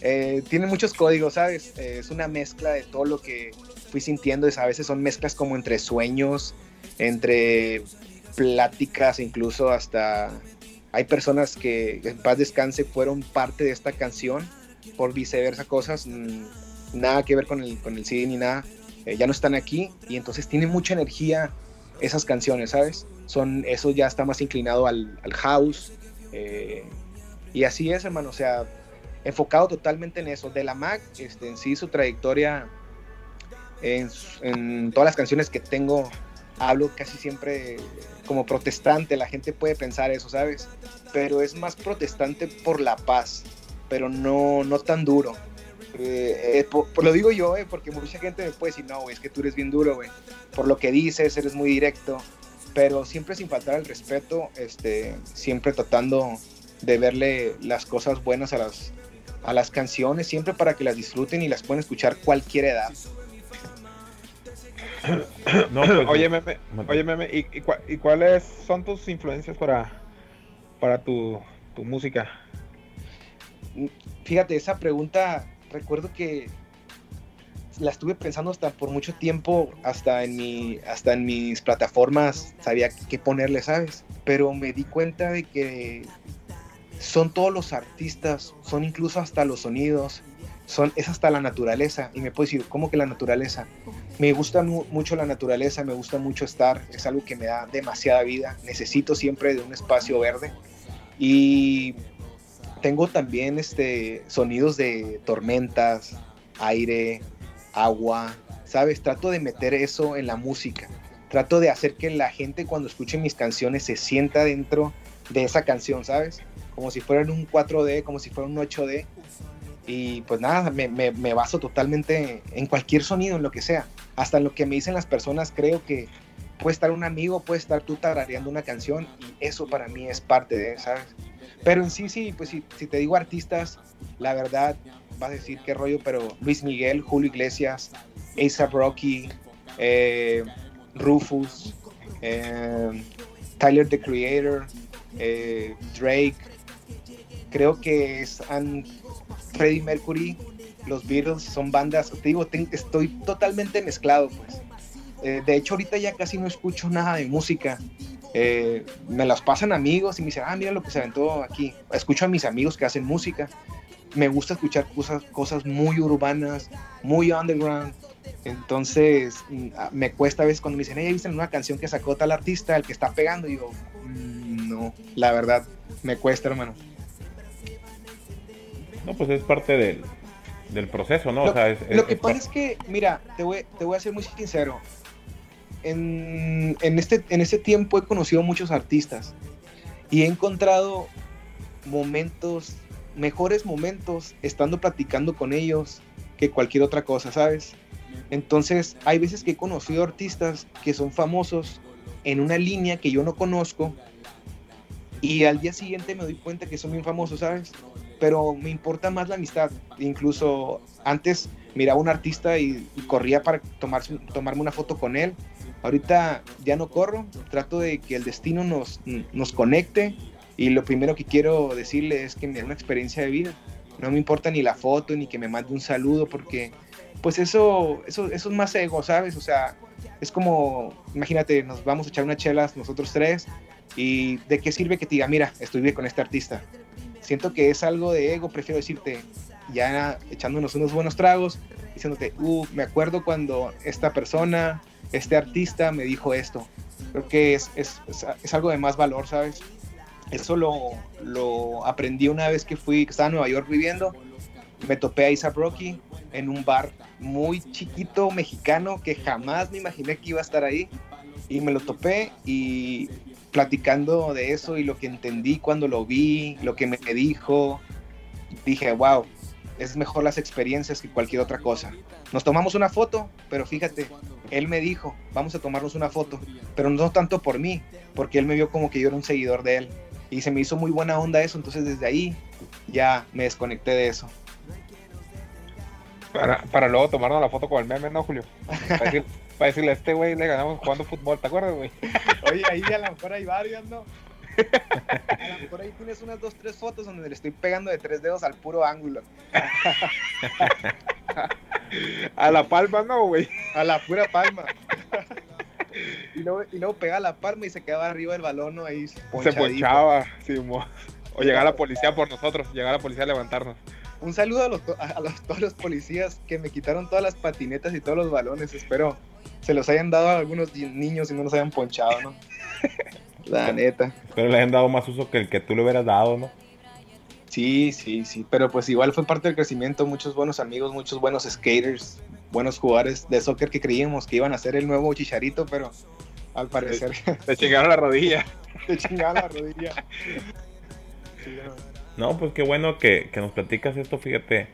eh, tienen muchos códigos, ¿sabes? Eh, es una mezcla de todo lo que fui sintiendo, a veces son mezclas como entre sueños, entre pláticas, incluso hasta hay personas que en paz descanse fueron parte de esta canción, por viceversa cosas, mm, nada que ver con el, con el ni nada, eh, ya no están aquí y entonces tiene mucha energía esas canciones, ¿sabes? Son, eso ya está más inclinado al, house eh, y así es, hermano, o sea, enfocado totalmente en eso. De la Mac, este, en sí, su trayectoria en, en todas las canciones que tengo hablo casi siempre como protestante, la gente puede pensar eso, ¿sabes? Pero es más protestante por la paz, pero no, no tan duro. Eh, eh, lo digo yo, eh, porque mucha gente me puede decir, no, es que tú eres bien duro, güey. Por lo que dices, eres muy directo, pero siempre sin faltar el respeto, este, siempre tratando de verle las cosas buenas a las, a las canciones, siempre para que las disfruten y las puedan escuchar cualquier edad. [COUGHS] No, pues, oye, meme, oye, meme, ¿y, cuáles son tus influencias para, para tu, música? Fíjate, esa pregunta, recuerdo que la estuve pensando hasta por mucho tiempo, hasta en, mi, hasta en mis plataformas sabía qué ponerle, ¿sabes? Pero me di cuenta de que son todos los artistas, son incluso hasta los sonidos, son, es hasta la naturaleza. Y me puedo decir, ¿cómo que la naturaleza? Me gusta mucho la naturaleza, me gusta mucho estar, es algo que me da demasiada vida. Necesito siempre de un espacio verde. Y tengo también este, sonidos de tormentas, aire, agua, ¿sabes? Trato de meter eso en la música. Trato de hacer que la gente cuando escuche mis canciones se sienta dentro de esa canción, ¿sabes? Como si fuera un 4D, como si fuera un 8D y pues nada, me, me, baso totalmente en cualquier sonido, en lo que sea. Hasta en lo que me dicen las personas, creo que puede estar un amigo, puede estar tú tarareando una canción y eso para mí es parte de, ¿sabes? Pero en sí, sí, pues si, si te digo artistas, la verdad, vas a decir qué rollo, pero Luis Miguel, Julio Iglesias, A$AP Rocky, eh, Rufus, eh, Tyler the Creator, eh, Drake, creo que es Freddie Mercury, los Beatles son bandas, te digo, estoy totalmente mezclado, pues. De hecho, ahorita ya casi no escucho nada de música. Me las pasan amigos y me dicen, ah, mira lo que se aventó aquí. Escucho a mis amigos que hacen música. Me gusta escuchar cosas, cosas muy urbanas, muy underground. Entonces, mm, ah, me cuesta a veces cuando me dicen, hey, ¿viste una canción que sacó tal artista, el que está pegando? Y digo, mm, no, la verdad, me cuesta, hermano. No, pues es parte del, del proceso, ¿no? Lo, o sea, es, lo que pasa es que, mira, te voy, te voy a ser muy sincero. En, en, este, en este tiempo he conocido muchos artistas y he encontrado momentos, mejores momentos, estando platicando con ellos que cualquier otra cosa, ¿sabes? Entonces, hay veces que he conocido artistas que son famosos en una línea que yo no conozco y al día siguiente me doy cuenta que son bien famosos, ¿sabes? pero me importa más la amistad. Incluso antes miraba a un artista y, corría para tomarse, tomarme una foto con él. Ahorita ya no corro, trato de que el destino nos, nos conecte y lo primero que quiero decirle es que dé una experiencia de vida. No me importa ni la foto ni que me mande un saludo porque pues eso, eso, eso es más ego, ¿sabes? O sea, es como, imagínate, nos vamos a echar unas chelas nosotros tres y de qué sirve que te diga, mira, estuve con este artista siento que es algo de ego, prefiero decirte, ya echándonos unos buenos tragos, diciéndote, uh, me acuerdo cuando esta persona, este artista me dijo esto. Creo que es, es, es, algo de más valor, ¿sabes? Eso lo, lo, aprendí una vez que fui, que estaba en Nueva York viviendo. Me topé a Isa Rocky en un bar muy chiquito mexicano que jamás me imaginé que iba a estar ahí. Y me lo topé y platicando de eso y lo que entendí cuando lo vi, lo que me dijo, dije, wow, es mejor las experiencias que cualquier otra cosa. Nos tomamos una foto, pero fíjate, él me dijo, vamos a tomarnos una foto, pero no tanto por mí, porque él me vio como que yo era un seguidor de él. Y se me hizo muy buena onda eso, entonces desde ahí ya me desconecté de eso. Para, para luego tomarnos la foto con el meme, ¿no, Julio? Para decirle a este güey le ganamos jugando fútbol, ¿te acuerdas, güey? [LAUGHS] Oye, ahí a lo mejor hay varios, ¿no? A lo mejor ahí tienes unas dos, tres fotos donde le estoy pegando de tres dedos al puro ángulo. [LAUGHS] A la palma, no, güey. A la pura palma. [LAUGHS] Y luego, y luego pega la palma y se quedaba arriba del balón, ¿no? Ahí se ponchaba, sí, O llegaba la [LAUGHS] policía por nosotros, llegaba la policía a levantarnos. Un saludo a, los, a los, todos los policías que me quitaron todas las patinetas y todos los balones. Espero se los hayan dado a algunos niños y no los hayan ponchado, ¿no? [LAUGHS] La neta. Pero le hayan dado más uso que el que tú le hubieras dado, ¿no? Sí, sí, sí. Pero pues igual fue parte del crecimiento. Muchos buenos amigos, muchos buenos skaters, buenos jugadores de soccer que creíamos que iban a ser el nuevo chicharito, pero al parecer. Te [LAUGHS] chingaron la rodilla. Te chingaron la rodilla. no. pues qué bueno que, nos platicas esto, fíjate.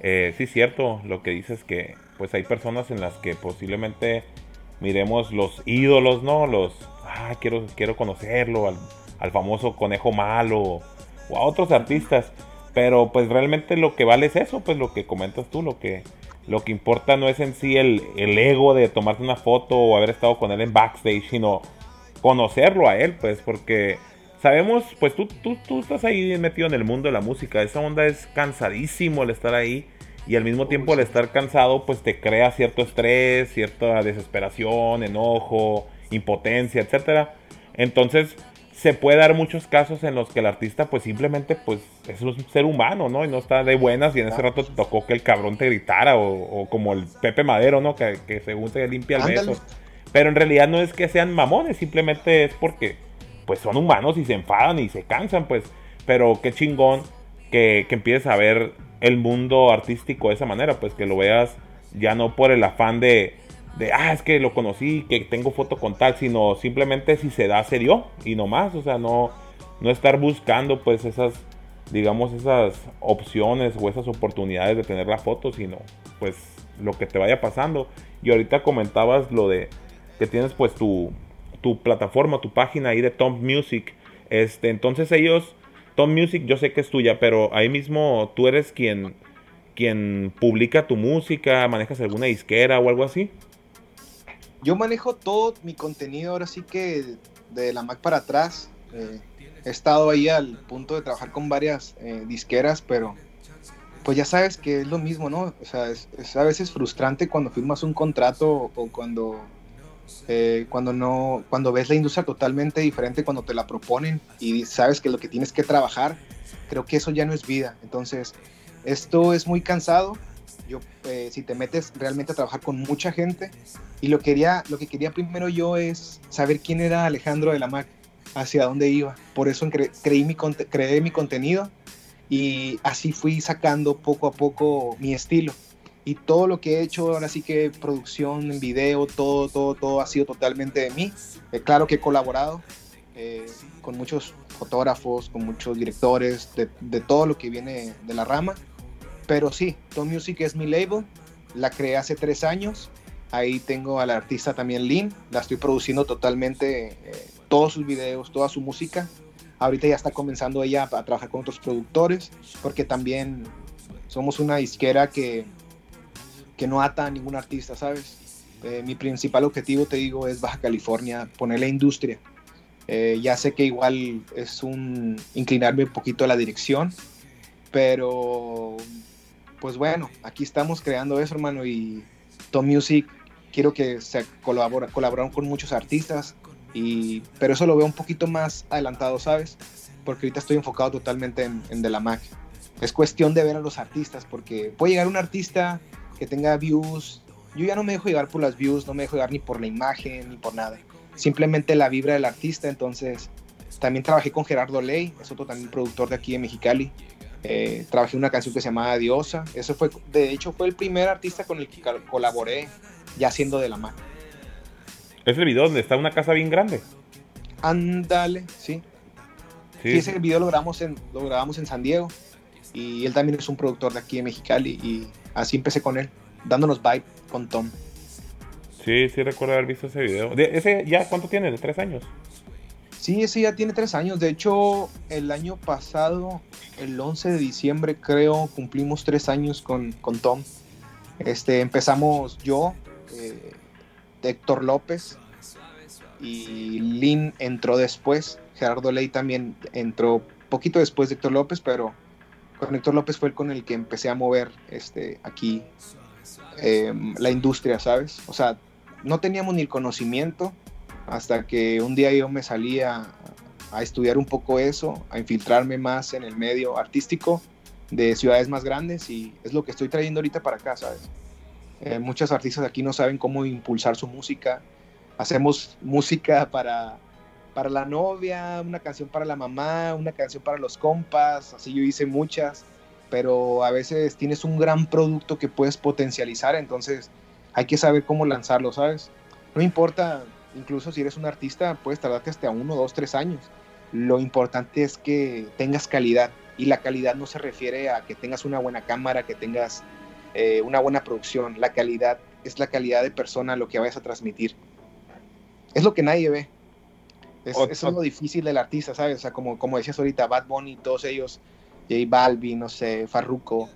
Eh, sí, cierto lo que dices que pues hay personas en las que posiblemente miremos los ídolos, ¿no? Los, ah, quiero, quiero conocerlo, al, famoso conejo malo o a otros artistas. Pero pues realmente lo que vale es eso, pues lo que comentas tú, lo que, lo que importa no es en sí el, el ego de tomarte una foto o haber estado con él en backstage, sino conocerlo a él, pues porque sabemos, pues tú, tú, tú estás ahí metido en el mundo de la música, esa onda es cansadísimo el estar ahí y al mismo tiempo el estar cansado pues te crea cierto estrés, cierta desesperación, enojo, impotencia, etcétera. Entonces se puede dar muchos casos en los que el artista pues simplemente pues es un ser humano, ¿no? Y no está de buenas y en ese rato te tocó que el cabrón te gritara o, como el Pepe Madero, ¿no? Que, según se limpia el beso. Pero en realidad no es que sean mamones, simplemente es porque pues son humanos y se enfadan y se cansan, pues. Pero qué chingón que, que empieces a ver el mundo artístico de esa manera, pues que lo veas ya no por el afán de, de ah, es que lo conocí, que tengo foto con tal, sino simplemente si se da, se dio y no más, o sea, no, no estar buscando pues esas, digamos, esas opciones o esas oportunidades de tener la foto, sino pues lo que te vaya pasando. Y ahorita comentabas lo de que tienes pues tu, tu plataforma, tu página ahí de Tom Music, este, entonces ellos Tom Music yo sé que es tuya, pero ahí mismo tú eres quien, quien publica tu música, manejas alguna disquera o algo así. Yo manejo todo mi contenido ahora sí que de la Mac para atrás. Eh, he estado ahí al punto de trabajar con varias eh, disqueras, pero pues ya sabes que es lo mismo, ¿no? O sea, es, a veces frustrante cuando firmas un contrato o cuando, eh, cuando, no, cuando ves la industria totalmente diferente, cuando te la proponen y sabes que lo que tienes que trabajar, creo que eso ya no es vida. Entonces, esto es muy cansado. Yo, eh, si te metes realmente a trabajar con mucha gente, y lo, quería, lo que quería primero yo es saber quién era Alejandro de la Mac, hacia dónde iba. Por eso creí mi, creé mi contenido y así fui sacando poco a poco mi estilo. Y todo lo que he hecho, ahora sí que producción video, todo, todo, todo ha sido totalmente de mí. Eh, claro que he colaborado eh, con muchos fotógrafos, con muchos directores, de, todo lo que viene de la rama. Pero sí, Tom Music es mi label, la creé hace tres años. Ahí tengo a la artista también Lynn, la estoy produciendo totalmente, eh, todos sus videos, toda su música. Ahorita ya está comenzando ella a trabajar con otros productores, porque también somos una disquera que, que no ata a ningún artista, ¿sabes? Eh, mi principal objetivo, te digo, es Baja California, poner la industria. Eh, ya sé que igual es un inclinarme un poquito a la dirección, pero pues bueno, aquí estamos creando eso, hermano, y Tom Music quiero que se colabora, colaboraron con muchos artistas, y, pero eso lo veo un poquito más adelantado, ¿sabes? Porque ahorita estoy enfocado totalmente en, De La Mac. Es cuestión de ver a los artistas, porque puede llegar un artista que tenga views. Yo ya no me dejo llegar por las views, no me dejo llegar ni por la imagen, ni por nada. Simplemente la vibra del artista. Entonces, también trabajé con Gerardo Ley, es otro también productor de aquí en Mexicali. Eh, trabajé una canción que se llamaba Diosa. Eso fue, de hecho, fue el primer artista con el que colaboré, ya siendo de la mano. Es el video donde está una casa bien grande. Ándale, sí. sí. ese video lo grabamos, en, lo grabamos en San Diego. Y él también es un productor de aquí en Mexicali. Y así empecé con él, dándonos vibe con Tom. Sí, sí recuerdo haber visto ese video. ¿Ese ya cuánto tiene? ¿De tres años? Sí, ese ya tiene tres años. De hecho, el año pasado, el 11 de diciembre, creo, cumplimos tres años con, con Tom. Este, empezamos yo, eh, Héctor López y Lynn entró después. Gerardo Ley también entró poquito después de Héctor López, pero con Héctor López fue el con el que empecé a mover este, aquí em, la industria, ¿sabes? O sea, no teníamos ni el conocimiento hasta que un día yo me salí a, estudiar un poco eso, a infiltrarme más en el medio artístico de ciudades más grandes y es lo que estoy trayendo ahorita para acá, ¿sabes? Eh, muchos artistas aquí no saben cómo impulsar su música. Hacemos música para, para la novia, una canción para la mamá, una canción para los compas, así yo hice muchas, pero a veces tienes un gran producto que puedes potencializar, entonces hay que saber cómo lanzarlo, ¿sabes? No importa, incluso si eres un artista, puedes tardarte hasta uno, dos, tres años. Lo importante es que tengas calidad y la calidad no se refiere a que tengas una buena cámara, que tengas eh, una buena producción, la calidad, es la calidad de persona lo que vayas a transmitir. Es lo que nadie ve. Es, es lo difícil del artista, ¿sabes? O sea, como, como decías ahorita, Bad Bunny, todos ellos, J Balvin, no sé, Farruko,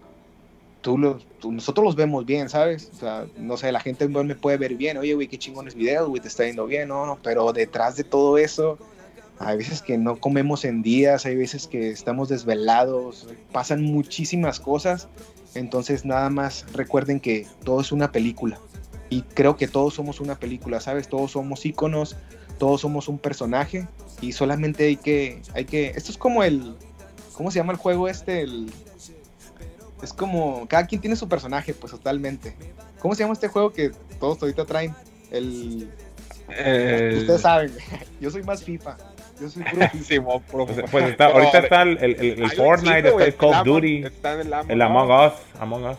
nosotros los vemos bien, ¿sabes? No sé, la gente me puede ver bien, oye, güey, qué chingones videos, güey, te está yendo bien, no, no, pero detrás de todo eso, hay veces que no comemos en días, hay veces que estamos desvelados, pasan muchísimas cosas entonces nada más recuerden que todo es una película. Y creo que todos somos una película, ¿sabes? Todos somos íconos, todos somos un personaje y solamente hay que, hay que, esto es como el, ¿cómo se llama el juego este? El, es como, cada quien tiene su personaje, pues totalmente. ¿Cómo se llama este juego que todos ahorita traen? El, ustedes saben, [LAUGHS] yo soy más FIFA. Yo soy pues, [LAUGHS] pues está, ahorita está el, el, el Fortnite, está el Call of Duty, el, Among Us, Among Us.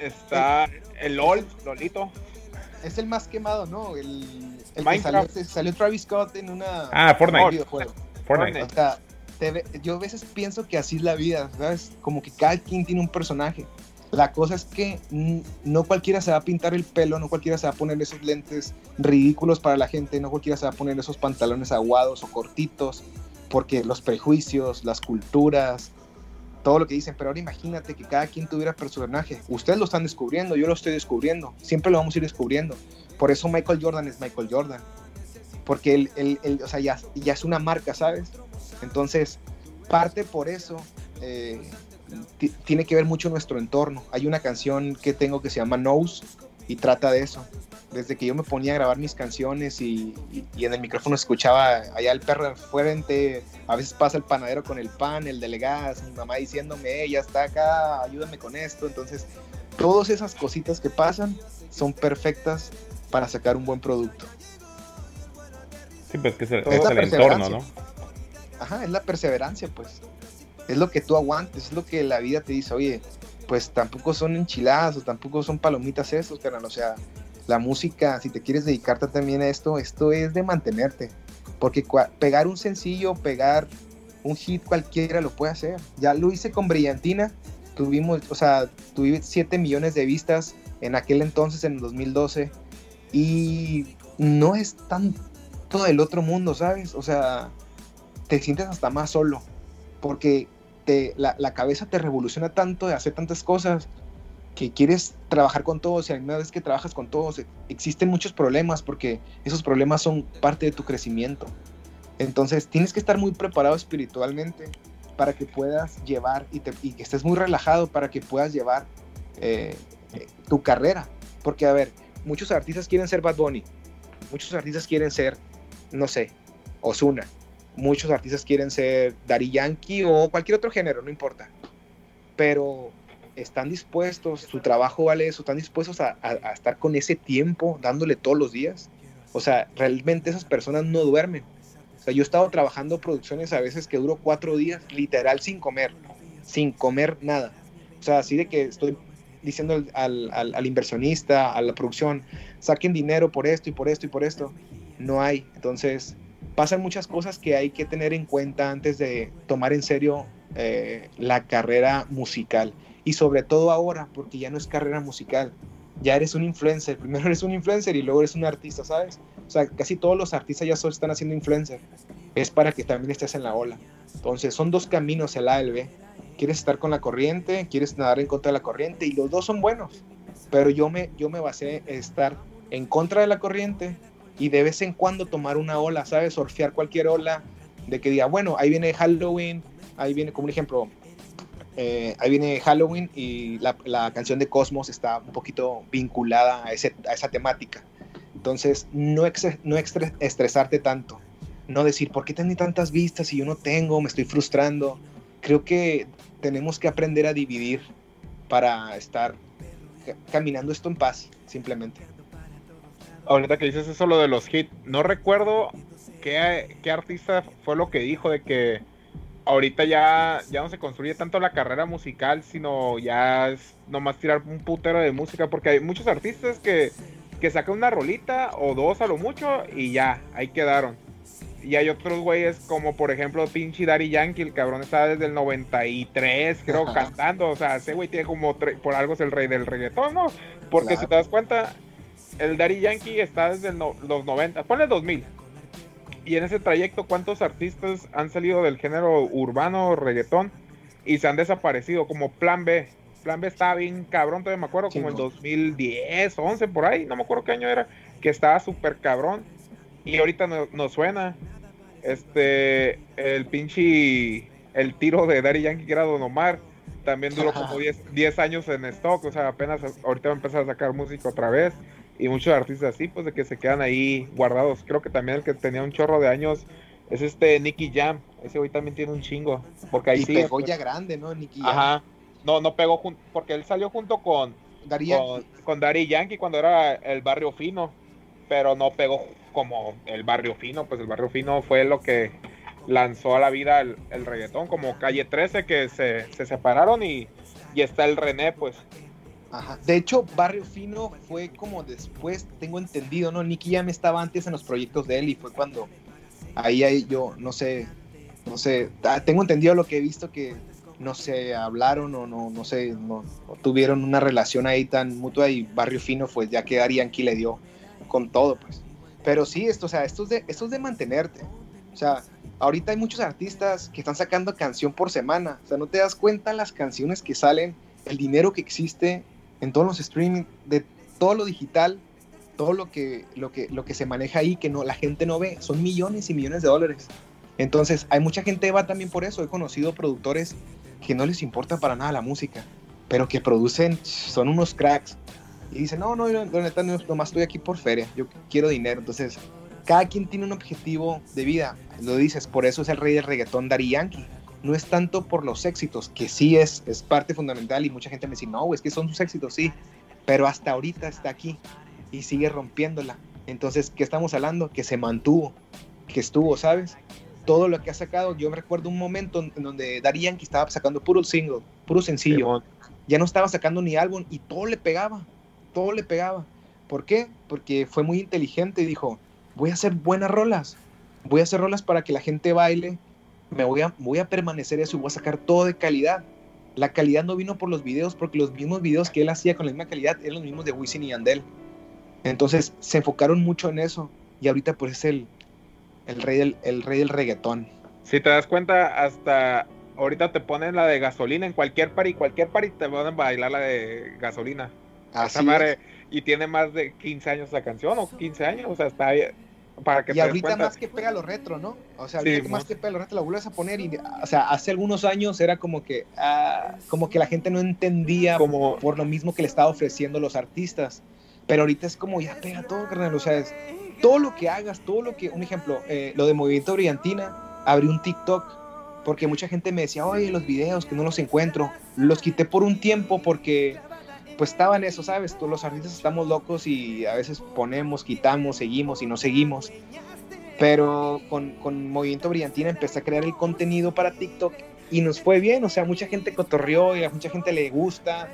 Está el LOL, LOLito. Es el más quemado, ¿no? El, el que salió, salió, Travis Scott en una ah, Fortnite. Fortnite. O sea, yo a veces pienso que así es la vida, ¿sabes? Como que cada quien tiene un personaje. La cosa es que no cualquiera se va a pintar el pelo, no cualquiera se va a poner esos lentes ridículos para la gente, no cualquiera se va a poner esos pantalones aguados o cortitos, porque los prejuicios, las culturas, todo lo que dicen, pero ahora imagínate que cada quien tuviera personaje. Ustedes lo están descubriendo, yo lo estoy descubriendo, siempre lo vamos a ir descubriendo. Por eso Michael Jordan es Michael Jordan, porque él, o sea, ya es una marca, ¿sabes? Entonces, parte por eso eh, tiene que ver mucho nuestro entorno. Hay una canción que tengo que se llama Nose y trata de eso. Desde que yo me ponía a grabar mis canciones y, en el micrófono escuchaba allá el perro fuerte, a veces pasa el panadero con el pan, el delegado, mi mamá diciéndome, ya está acá, ayúdame con esto. Entonces, todas esas cositas que pasan son perfectas para sacar un buen producto. Sí, pues que es es el entorno, ¿no? Ajá, es la perseverancia, pues. Es lo que tú aguantes, es lo que la vida te dice, oye, pues tampoco son enchiladas o tampoco son palomitas esos, carnal, o sea, la música, si te quieres dedicarte también a esto, esto es de mantenerte, porque pegar un sencillo, pegar un hit cualquiera lo puede hacer, ya lo hice con Brillantina, tuvimos, o sea, tuvimos 7 millones de vistas en aquel entonces, en 2012, y no es tanto del otro mundo, ¿sabes? O sea, te sientes hasta más solo porque te, la, cabeza te revoluciona tanto de hacer tantas cosas que quieres trabajar con todos y a la vez que trabajas con todos existen muchos problemas porque esos problemas son parte de tu crecimiento. Entonces tienes que estar muy preparado espiritualmente para que puedas llevar y, que estés muy relajado para que puedas llevar eh, eh, tu carrera. Porque, a ver, muchos artistas quieren ser Bad Bunny, muchos artistas quieren ser, no sé, Osuna, muchos artistas quieren ser Daddy Yankee o cualquier otro género, no importa. Pero están dispuestos, su trabajo vale eso, están dispuestos a, estar con ese tiempo dándole todos los días. O sea, realmente esas personas no duermen. O sea, yo he estado trabajando producciones a veces que duro cuatro días, literal, sin comer, sin comer nada. O sea, así de que estoy diciendo al, al inversionista, a la producción, saquen dinero por esto y por esto y por esto. No hay. Entonces, pasan muchas cosas que hay que tener en cuenta antes de tomar en serio eh, la carrera musical. Y sobre todo ahora, porque ya no es carrera musical, ya eres un influencer. [LAUGHS] Primero eres un influencer y luego eres un artista, ¿sabes? O sea, casi todos los artistas ya solo están haciendo influencer. Es para que también estés en la ola. Entonces, son dos caminos el A y el B. Quieres estar con la corriente, quieres nadar en contra de la corriente y los dos son buenos. Pero yo me, yo me basé en estar en contra de la corriente y de vez en cuando tomar una ola, ¿sabes? Surfear cualquier ola de que diga, bueno, ahí viene Halloween, ahí viene como un ejemplo, eh, ahí viene Halloween y la, canción de Cosmos está un poquito vinculada a, ese, a esa temática. Entonces, no, no estresarte tanto, no decir, ¿por qué tengo tantas vistas y yo no tengo? Me estoy frustrando. Creo que tenemos que aprender a dividir para estar caminando esto en paz, simplemente ahorita que dices eso lo de los hits, no recuerdo qué, qué, artista fue lo que dijo de que ahorita ya, ya no se construye tanto la carrera musical, sino ya es nomás tirar un putero de música, porque hay muchos artistas que, que sacan una rolita o dos a lo mucho y ya, ahí quedaron. Y hay otros güeyes como por ejemplo pinche Daddy Yankee, el cabrón está desde el 93, creo, cantando. O sea, ese güey tiene como, por algo es el rey del reggaetón, ¿no? Porque si te das cuenta, el Daddy Yankee está desde los 90, ponle 2000. Y en ese trayecto, ¿cuántos artistas han salido del género urbano, reggaetón, y se han desaparecido? Como Plan B. Plan B estaba bien cabrón, todavía me acuerdo, como en 2010, 11, por ahí, no me acuerdo qué año era, que estaba súper cabrón. Y ahorita nos no suena. Este, el pinche, el tiro de Daddy Yankee, que era Don Omar, también duró como [LAUGHS] 10, 10 años en stock, o sea, apenas ahorita va a empezar a sacar música otra vez y muchos artistas así, pues de que se quedan ahí guardados. Creo que también el que tenía un chorro de años es este Nicky Jam. Ese güey también tiene un chingo. Porque ahí sí. Pegó ya grande, ¿no? Nicky Jam. Ajá. No, no pegó porque él salió junto con Dari Yankee. Con, Dari Yankee cuando era el barrio fino. Pero no pegó como el barrio fino. Pues el barrio fino fue lo que lanzó a la vida el, reggaetón. Como Calle 13 que se, se separaron y, y está el René, pues de hecho, Barrio Fino fue como después, tengo entendido, ¿no? Nicky ya me estaba antes en los proyectos de él y fue cuando ahí, ahí yo, no sé, no sé, ah, tengo entendido lo que he visto que no se hablaron o no, no sé, no, tuvieron una relación ahí tan mutua y Barrio Fino, pues ya que Ari Yankee le dio con todo, pues. Pero sí, esto, o sea, de, esto es de mantenerte. O sea, ahorita hay muchos artistas que están sacando canción por semana. O sea, no te das cuenta las canciones que salen, el dinero que existe en todos los streaming, de todo lo digital, todo lo que, lo que, lo que se maneja ahí que no, la gente no ve, son millones y millones de dólares. Entonces, hay mucha gente va también por eso. He conocido productores que no les importa para nada la música, pero que producen, son unos cracks. Y dicen, no, no, la neta, no, nomás estoy aquí por feria, yo quiero dinero. Entonces, cada quien tiene un objetivo de vida, lo dices, por eso es el rey del reggaetón Dari Yankee. No es tanto por los éxitos, que sí es, es parte fundamental y mucha gente me dice, no, es que son sus éxitos, sí, pero hasta ahorita está aquí y sigue rompiéndola. Entonces, ¿qué estamos hablando? Que se mantuvo, que estuvo, ¿sabes? Todo lo que ha sacado, yo me recuerdo un momento en donde Dari Yankee estaba sacando puro single, puro sencillo. Ya no estaba sacando ni álbum y todo le pegaba, todo le pegaba. ¿Por qué? Porque fue muy inteligente y dijo, voy a hacer buenas rolas, voy a hacer rolas para que la gente baile, me voy a, voy a permanecer eso y voy a sacar todo de calidad. La calidad no vino por los videos, porque los mismos videos que él hacía con la misma calidad eran los mismos de Wisin y Andel. Entonces se enfocaron mucho en eso y ahorita pues es el, el, rey, del, el rey del reggaetón. Si te das cuenta, hasta ahorita te ponen la de gasolina en cualquier party, cualquier party te ponen a bailar la de gasolina. Así madre, y tiene más de 15 años la canción, o 15 años, o sea, está para que y ahorita más que pega lo retro, ¿no? O sea, ahorita más que pega lo retro la vuelves a poner y, o sea, hace algunos años era como que, ah, como que la gente no entendía como... por lo mismo que le estaba ofreciendo los artistas. Pero ahorita es como, ya pega todo, carnal. O sea, es, todo lo que hagas, todo lo que, un ejemplo, eh, lo de Movimiento Brillantina, abrí un TikTok porque mucha gente me decía, oye, los videos que no los encuentro, los quité por un tiempo porque pues estaba en eso, ¿sabes? Todos los artistas estamos locos y a veces ponemos, quitamos, seguimos y no seguimos. Pero con, con Movimiento Brillantina empecé a crear el contenido para TikTok y nos fue bien, o sea, mucha gente cotorrió y a mucha gente le gusta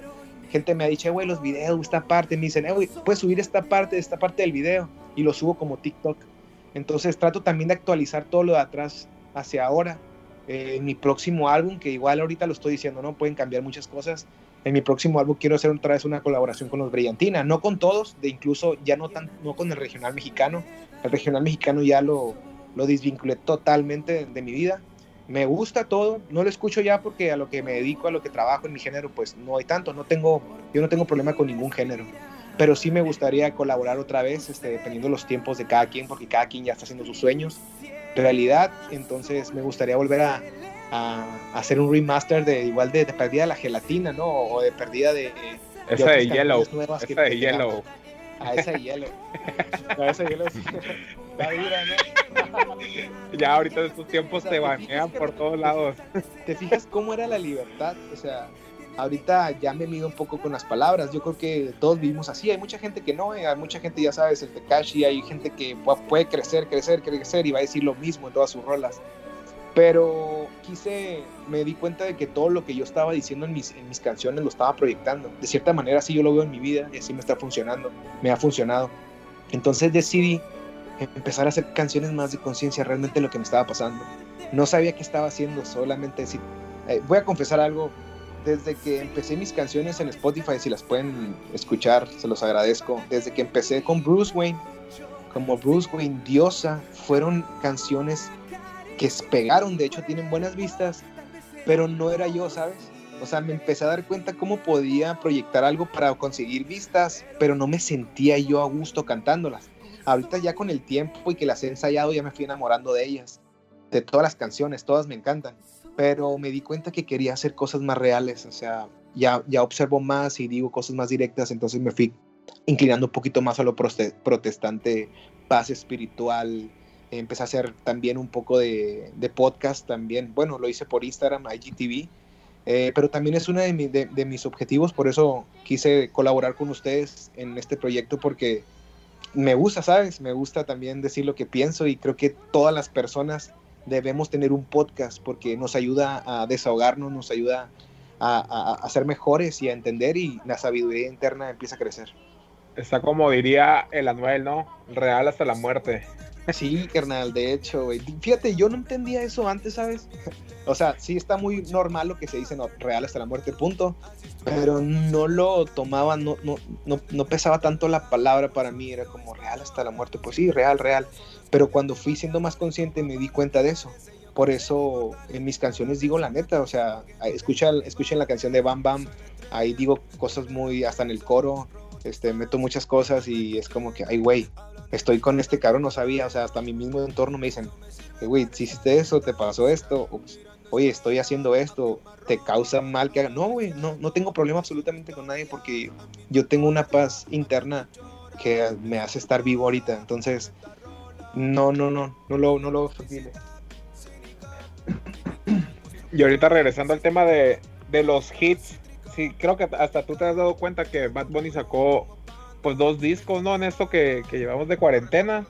gente me ha dicho, güey, los videos, esta parte, me dicen, güey, puedes subir esta parte, esta parte del video, y lo subo como TikTok. Entonces trato también de actualizar todo lo de atrás hacia ahora. Eh, mi próximo álbum, que igual ahorita lo estoy diciendo, ¿no? Pueden cambiar muchas cosas. En mi próximo álbum quiero hacer otra vez una colaboración con los Brillantina, no con todos, de incluso ya no tan, no con el regional mexicano. El regional mexicano ya lo, lo desvinculé totalmente de mi vida. Me gusta todo, no lo escucho ya porque a lo que me dedico, a lo que trabajo en mi género, pues no hay tanto, no tengo, yo no tengo problema con ningún género, pero sí me gustaría colaborar otra vez, este, dependiendo los tiempos de cada quien, porque cada quien ya está haciendo sus sueños. Realidad, entonces me gustaría volver a, hacer un remaster de igual de, de, perdida de la gelatina, ¿no? O de perdida de... esa de Yellow, [LAUGHS] esa de Yellow. A esa de Yellow. A esa de Yellow. ya ahorita en estos tiempos te banean por todos lados. [LAUGHS] ¿Te fijas cómo era la libertad? O sea, ahorita ya me mido un poco con las palabras. Yo creo que todos vivimos así. Hay mucha gente que no, eh, hay mucha gente, ya sabes, el Tekashi, hay gente que puede crecer, crecer, crecer y va a decir lo mismo en todas sus rolas. Pero quise, me di cuenta de que todo lo que yo estaba diciendo en mis, en mis canciones lo estaba proyectando. De cierta manera, así yo lo veo en mi vida y así me está funcionando, me ha funcionado. Entonces decidí empezar a hacer canciones más de conciencia, realmente lo que me estaba pasando. No sabía qué estaba haciendo, solamente decir, eh, voy a confesar algo, desde que empecé mis canciones en Spotify, si las pueden escuchar, se los agradezco, desde que empecé con Bruce Wayne, como Bruce Wayne, Diosa, fueron canciones que pegaron, de hecho tienen buenas vistas, pero no era yo, ¿sabes? O sea, me empecé a dar cuenta cómo podía proyectar algo para conseguir vistas, pero no me sentía yo a gusto cantándolas ahorita ya con el tiempo y que las he ensayado ya me fui enamorando de ellas, de todas las canciones, todas me encantan, pero me di cuenta que quería hacer cosas más reales, o sea, ya, ya observo más y digo cosas más directas, entonces me fui inclinando un poquito más a lo protestante, paz espiritual, empecé a hacer también un poco de, podcast también, bueno, lo hice por Instagram, IGTV, eh, pero también es uno de, de, mis objetivos, por eso quise colaborar con ustedes en este proyecto, porque me gusta, ¿sabes? Me gusta también decir lo que pienso y creo que todas las personas debemos tener un podcast porque nos ayuda a desahogarnos, nos ayuda a, a, ser mejores y a entender y la sabiduría interna empieza a crecer. Está como diría el Anuel, ¿no? Real hasta la muerte. Sí, carnal, de hecho, güey. Fíjate, yo no entendía eso antes, ¿sabes? O sea, sí está muy normal lo que se dice, real hasta la muerte, punto. Pero no lo tomaba, no, no, no, no pesaba tanto la palabra para mí, era como real hasta la muerte. Pues sí, real, real. Pero cuando fui siendo más consciente me di cuenta de eso. Por eso en mis canciones digo la neta, o sea, escuchen, escuchen la canción de Bam Bam, ahí digo cosas muy, hasta en el coro, este, meto muchas cosas y es como que, ay, güey, estoy con este cabrón, no sabía, o sea, hasta mi mismo entorno me dicen, güey, si hiciste eso, te pasó esto, oye, estoy haciendo esto, te causa mal que haga. No, güey, no, no tengo problema absolutamente con nadie porque yo tengo una paz interna que me hace estar vivo ahorita. Entonces, no, no, no, no lo, no lo [CLEARS THROAT] Y ahorita regresando al tema de, de los hits, sí, creo que hasta tú te has dado cuenta que Bad Bunny sacó pues dos discos, ¿no? En esto que, que llevamos de cuarentena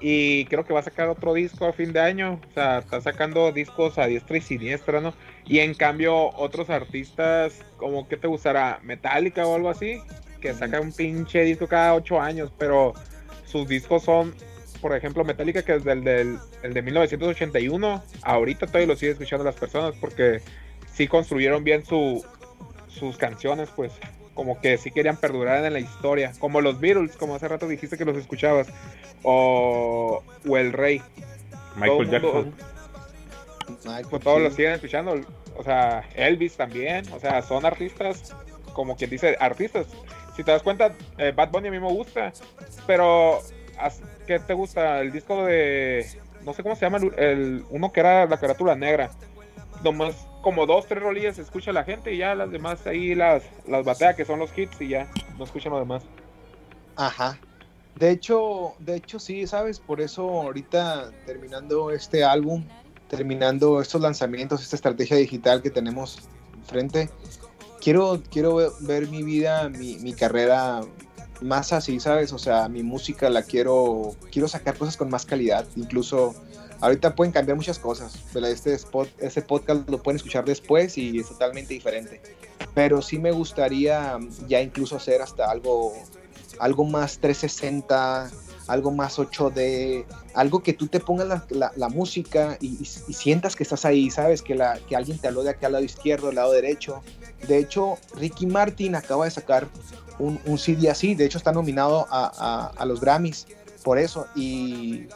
y creo que va a sacar otro disco a fin de año. O sea, está sacando discos a diestra y siniestra, ¿no? Y en cambio, otros artistas, como que te gustará, Metallica o algo así, que saca un pinche disco cada ocho años, pero sus discos son, por ejemplo, Metallica, que es del, del el de 1981, ahorita todavía lo sigue escuchando las personas porque sí construyeron bien su, sus canciones, pues como que sí querían perdurar en la historia, como los Beatles, como hace rato dijiste que los escuchabas, o, o el Rey. Michael Jackson. pues todos los siguen escuchando, o sea, Elvis también, o sea, son artistas, como quien dice, artistas. Si te das cuenta, eh, Bad Bunny a mí me gusta, pero ¿qué te gusta? El disco de, no sé cómo se llama, el, uno que era la carátula negra, nomás como dos, tres rolillas escucha la gente y ya las demás ahí las, las batea, que son los hits, y ya no escuchan lo demás. Ajá. De hecho, de hecho sí, ¿sabes? Por eso ahorita terminando este álbum, terminando estos lanzamientos, esta estrategia digital que tenemos frente, quiero, quiero ver mi vida, mi, mi carrera más así, ¿sabes? O sea, mi música la quiero, quiero sacar cosas con más calidad, incluso ahorita pueden cambiar muchas cosas. Este, spot, este podcast lo pueden escuchar después y es totalmente diferente. Pero sí me gustaría ya incluso hacer hasta algo, algo más 360, algo más 8D, algo que tú te pongas la, música y, sientas que estás ahí, sabes que, la, que alguien te habló de acá al lado izquierdo, al lado derecho. De hecho, Ricky Martin acaba de sacar un, un CD así, de hecho está nominado a, a, a los Grammys por eso. Y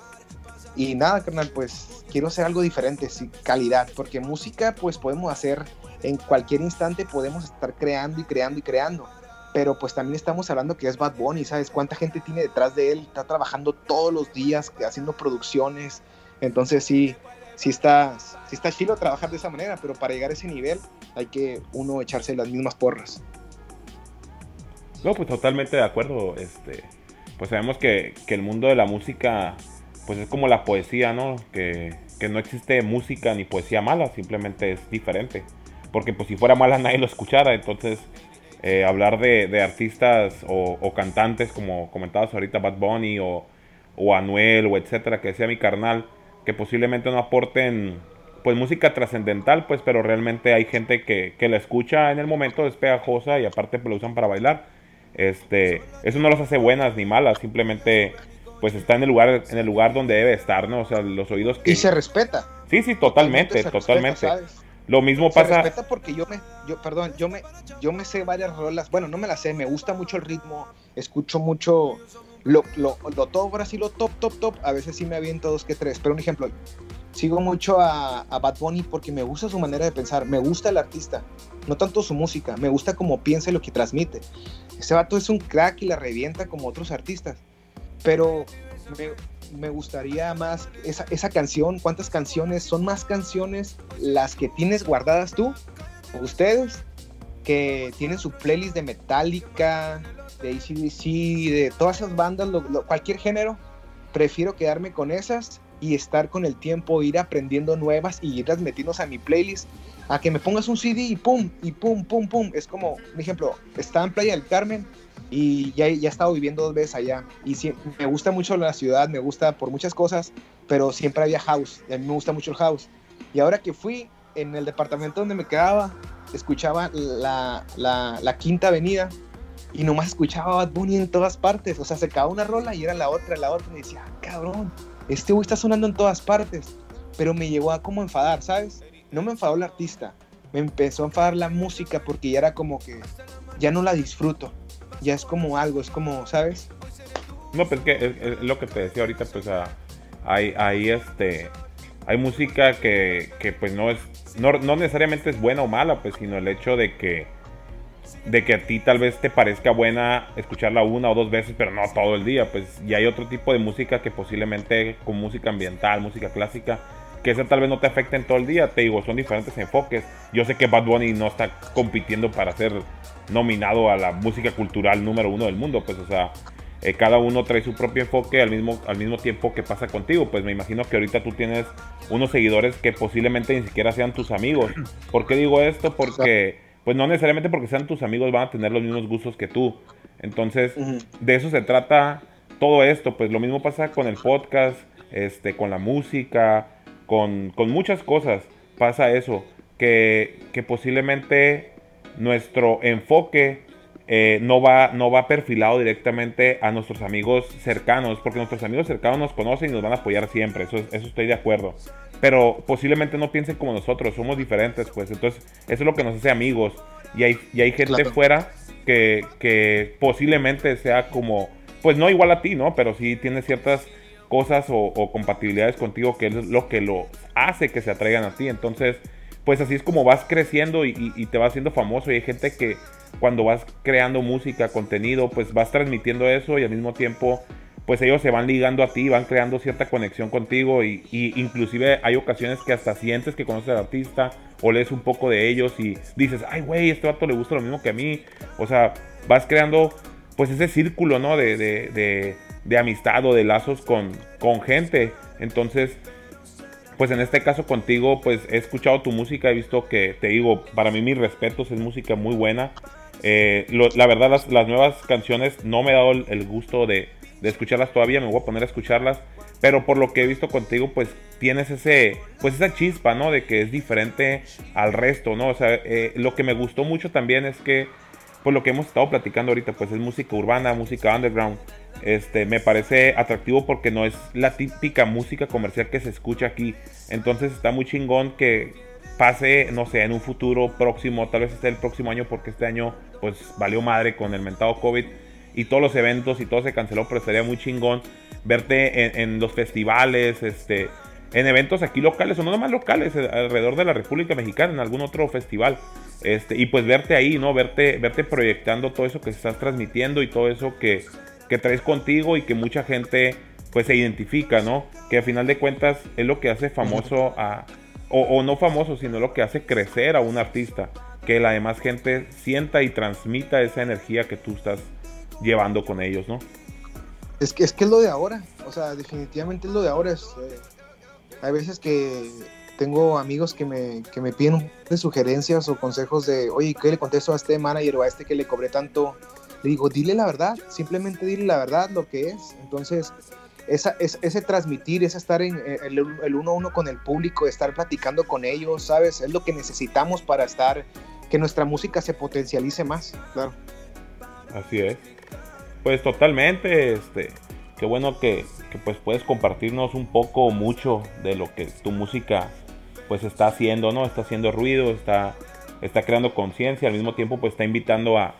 y nada, carnal, pues quiero hacer algo diferente, sí, calidad, porque música pues podemos hacer en cualquier instante, podemos estar creando y creando y creando. Pero pues también estamos hablando que es Bad Bunny, ¿sabes? ¿Cuánta gente tiene detrás de él? Está trabajando todos los días, haciendo producciones. Entonces sí, sí está, sí está chido trabajar de esa manera, pero para llegar a ese nivel hay que uno echarse las mismas porras. No, pues totalmente de acuerdo. Este, pues sabemos que, que el mundo de la música pues es como la poesía, ¿no? Que, no existe música ni poesía mala, simplemente es diferente. Porque pues si fuera mala nadie lo escuchara, entonces eh, hablar de, artistas o, cantantes como comentabas ahorita Bad Bunny o, o Anuel o etcétera, que sea mi carnal, que posiblemente no aporten pues música trascendental, pues pero realmente hay gente que, que la escucha en el momento, es pegajosa y aparte pues, lo usan para bailar. Este, eso no los hace buenas ni malas, simplemente pues está en el lugar en el lugar donde debe estar, ¿no? O sea, los oídos que Y se respeta. Sí, sí, totalmente, totalmente. Lo mismo pasa. Se respeta porque yo me yo perdón, yo me yo me sé varias rolas. Bueno, no me las sé, me gusta mucho el ritmo, escucho mucho lo, lo, lo top, ahora sí lo top, top, top. A veces sí me aviento dos que tres. Pero un ejemplo, sigo mucho a, a, Bad Bunny porque me gusta su manera de pensar, me gusta el artista, no tanto su música, me gusta cómo piensa y lo que transmite. Ese vato es un crack y la revienta como otros artistas pero me, gustaría más esa, esa, canción, cuántas canciones, son más canciones las que tienes guardadas tú, ustedes, que tienen su playlist de Metallica, de ACDC, de todas esas bandas, cualquier género, prefiero quedarme con esas y estar con el tiempo, ir aprendiendo nuevas y irlas metiendo a mi playlist, a que me pongas un CD y pum, y pum, pum, pum. Es como, por ejemplo, estaba en Playa del Carmen, y ya, ya he estado viviendo dos veces allá y me gusta mucho la ciudad, me gusta por muchas cosas, pero siempre había house y a mí me gusta mucho el house. Y ahora que fui en el departamento donde me quedaba, escuchaba la, la, quinta avenida y nomás escuchaba Bad Bunny en todas partes, o sea, se acababa una rola y era la otra, la otra, y decía, ah, cabrón, este güey está sonando en todas partes, pero me llegó a como enfadar, ¿sabes? No me enfadó el artista, me empezó a enfadar la música porque ya era como que ya no la disfruto ya es como algo, es como, ¿sabes? No, pues que es, lo que te decía ahorita, pues hay, hay este hay música que, que pues no es no, no, necesariamente es buena o mala, pues sino el hecho de que de que a ti tal vez te parezca buena escucharla una o dos veces, pero no todo el día. Pues ya hay otro tipo de música que posiblemente con música ambiental, música clásica, que esa tal vez no te afecte en todo el día. Te digo, son diferentes enfoques. Yo sé que Bad Bunny no está compitiendo para ser nominado a la música cultural número uno del mundo, pues o sea, eh, cada uno trae su propio enfoque al mismo, al mismo tiempo que pasa contigo. Pues me imagino que ahorita tú tienes unos seguidores que posiblemente ni siquiera sean tus amigos. ¿Por qué digo esto? Porque pues no necesariamente porque sean tus amigos van a tener los mismos gustos que tú. Entonces, de eso se trata todo esto. Pues lo mismo pasa con el podcast, este, con la música, con, muchas cosas. Pasa eso. Que, que posiblemente nuestro enfoque eh, no, va, no va perfilado directamente a nuestros amigos cercanos, porque nuestros amigos cercanos nos conocen y nos van a apoyar siempre, eso, eso estoy de acuerdo pero posiblemente no piensen como nosotros, somos diferentes, pues entonces eso es lo que nos hace amigos. Y hay, y hay gente fuera que, que, posiblemente sea como, pues no igual a ti, ¿no? Pero sí tiene ciertas cosas o, compatibilidades contigo que es lo que lo hace que se atraigan a ti. Entonces, pues así es como vas creciendo y, y te vas haciendo famoso. Y hay gente que cuando vas creando música, contenido, pues vas transmitiendo eso y al mismo tiempo pues ellos se van ligando a ti, van creando cierta conexión contigo y, inclusive hay ocasiones que hasta sientes que conoces al artista o lees un poco de ellos y dices, ay güey, este vato le gusta lo mismo que a mí. O sea, vas creando pues ese círculo, ¿no? De, amistad o de lazos con, con gente. Entonces, pues en este caso contigo, pues he escuchado tu música, he visto que, te digo, para mí mis respetos, es música muy buena. Eh, la verdad, las, las, nuevas canciones no me he dado el gusto de, de escucharlas todavía, me voy a poner a escucharlas, pero por lo que he visto contigo, pues tienes ese, pues esa chispa, ¿no? De que es diferente al resto, ¿no? O sea, eh, lo que me gustó mucho también es que, pues lo que hemos estado platicando ahorita, pues es música urbana, música underground. Este, me parece atractivo porque no es la típica música comercial que se escucha aquí. Entonces está muy chingón que pase, no sé, en un futuro próximo, tal vez esté el próximo año porque este año pues valió madre con el mentado COVID y todos los eventos y todo se canceló, pero sería muy chingón verte en, los festivales, este, en eventos aquí locales o no nomás locales, eh, alrededor de la República Mexicana, en algún otro festival. Este, y pues verte ahí, ¿no? Verte, verte proyectando todo eso que estás transmitiendo y todo eso que, que traes contigo y que mucha gente pues se identifica, ¿no? Que a final de cuentas es lo que hace famoso a, o, no famoso, sino lo que hace crecer a un artista. Que la demás gente sienta y transmita esa energía que tú estás llevando con ellos, ¿no? Es que, es que es lo de ahora, o sea, definitivamente es lo de ahora. Es, eh, hay veces que tengo amigos que me, que me piden de sugerencias o consejos de, oye, ¿qué le contesto a este manager o a este que le cobré tanto? Le digo, dile la verdad, simplemente dile la verdad, lo que es. Entonces, esa, es, ese transmitir, ese estar en el, el, uno a uno con el público, estar platicando con ellos, ¿sabes? Es lo que necesitamos para estar, que nuestra música se potencialice más, claro. Así es. Pues totalmente, este, qué bueno que, pues puedes compartirnos un poco mucho de lo que tu música pues está haciendo, ¿no? Está haciendo ruido, está, está creando conciencia, al mismo tiempo pues está invitando a,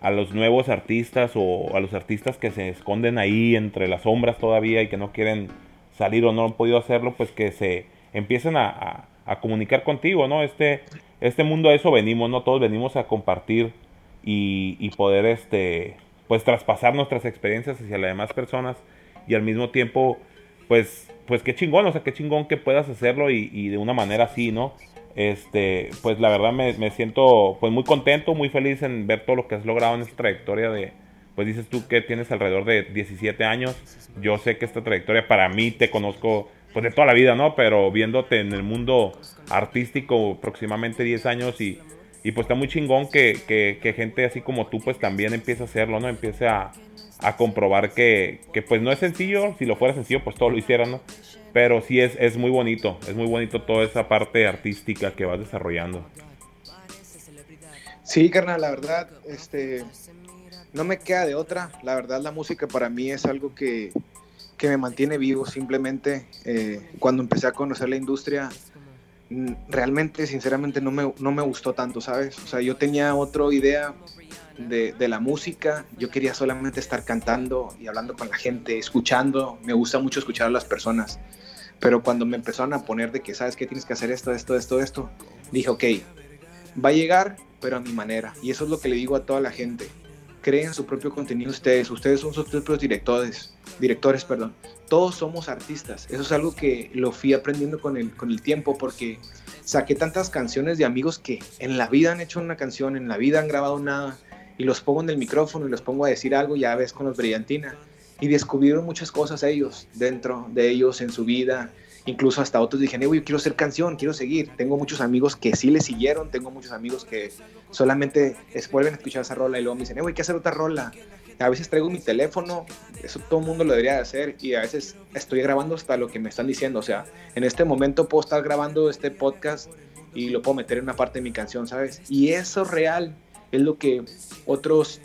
a los nuevos artistas o a los artistas que se esconden ahí entre las sombras todavía y que no quieren salir o no han podido hacerlo, pues que se empiecen a, a, comunicar contigo, ¿no? Este, este mundo a eso venimos, ¿no? Todos venimos a compartir y, y poder este pues traspasar nuestras experiencias hacia las demás personas y al mismo tiempo, pues, pues qué chingón, o sea, qué chingón que puedas hacerlo y, de una manera así, ¿no? Este, pues la verdad me, siento pues muy contento, muy feliz en ver todo lo que has logrado en esta trayectoria de, pues dices tú que tienes alrededor de 17 años, yo sé que esta trayectoria para mí te conozco pues de toda la vida, ¿no? Pero viéndote en el mundo artístico aproximadamente 10 años y y pues está muy chingón que, gente así como tú pues también empiece a hacerlo, ¿no? Empiece a, comprobar que, pues no es sencillo, si lo fuera sencillo pues todo lo hicieran, ¿no? Pero sí es, es muy bonito, es muy bonito toda esa parte artística que vas desarrollando. Sí, carnal, la verdad, este, no me queda de otra. La verdad, la música para mí es algo que, me mantiene vivo. Simplemente, eh, cuando empecé a conocer la industria, realmente, sinceramente, no me, no me gustó tanto, ¿sabes? O sea, yo tenía otra idea de, la música, yo quería solamente estar cantando y hablando con la gente, escuchando, me gusta mucho escuchar a las personas, pero cuando me empezaron a poner de que, ¿sabes qué? Tienes que hacer esto, esto, esto, esto, dije, ok, va a llegar pero a mi manera. Y eso es lo que le digo a toda la gente. Creen su propio contenido ustedes, ustedes son sus propios directores, directores, perdón. Todos somos artistas. Eso es algo que lo fui aprendiendo con el, con el tiempo porque saqué tantas canciones de amigos que en la vida han hecho una canción, en la vida han grabado nada, y los pongo en el micrófono y los pongo a decir algo, ya ves con los Brillantina, y descubrieron muchas cosas ellos, dentro de ellos, en su vida, incluso hasta otros dijeron, yo quiero hacer canción, quiero seguir. Tengo muchos amigos que sí le siguieron, tengo muchos amigos que solamente vuelven a escuchar esa rola y luego me dicen, hay que hacer otra rola. A veces traigo mi teléfono, eso todo el mundo lo debería de hacer y a veces estoy grabando hasta lo que me están diciendo. O sea, en este momento puedo estar grabando este podcast y lo puedo meter en una parte de mi canción, ¿sabes? Y eso real es lo que otros,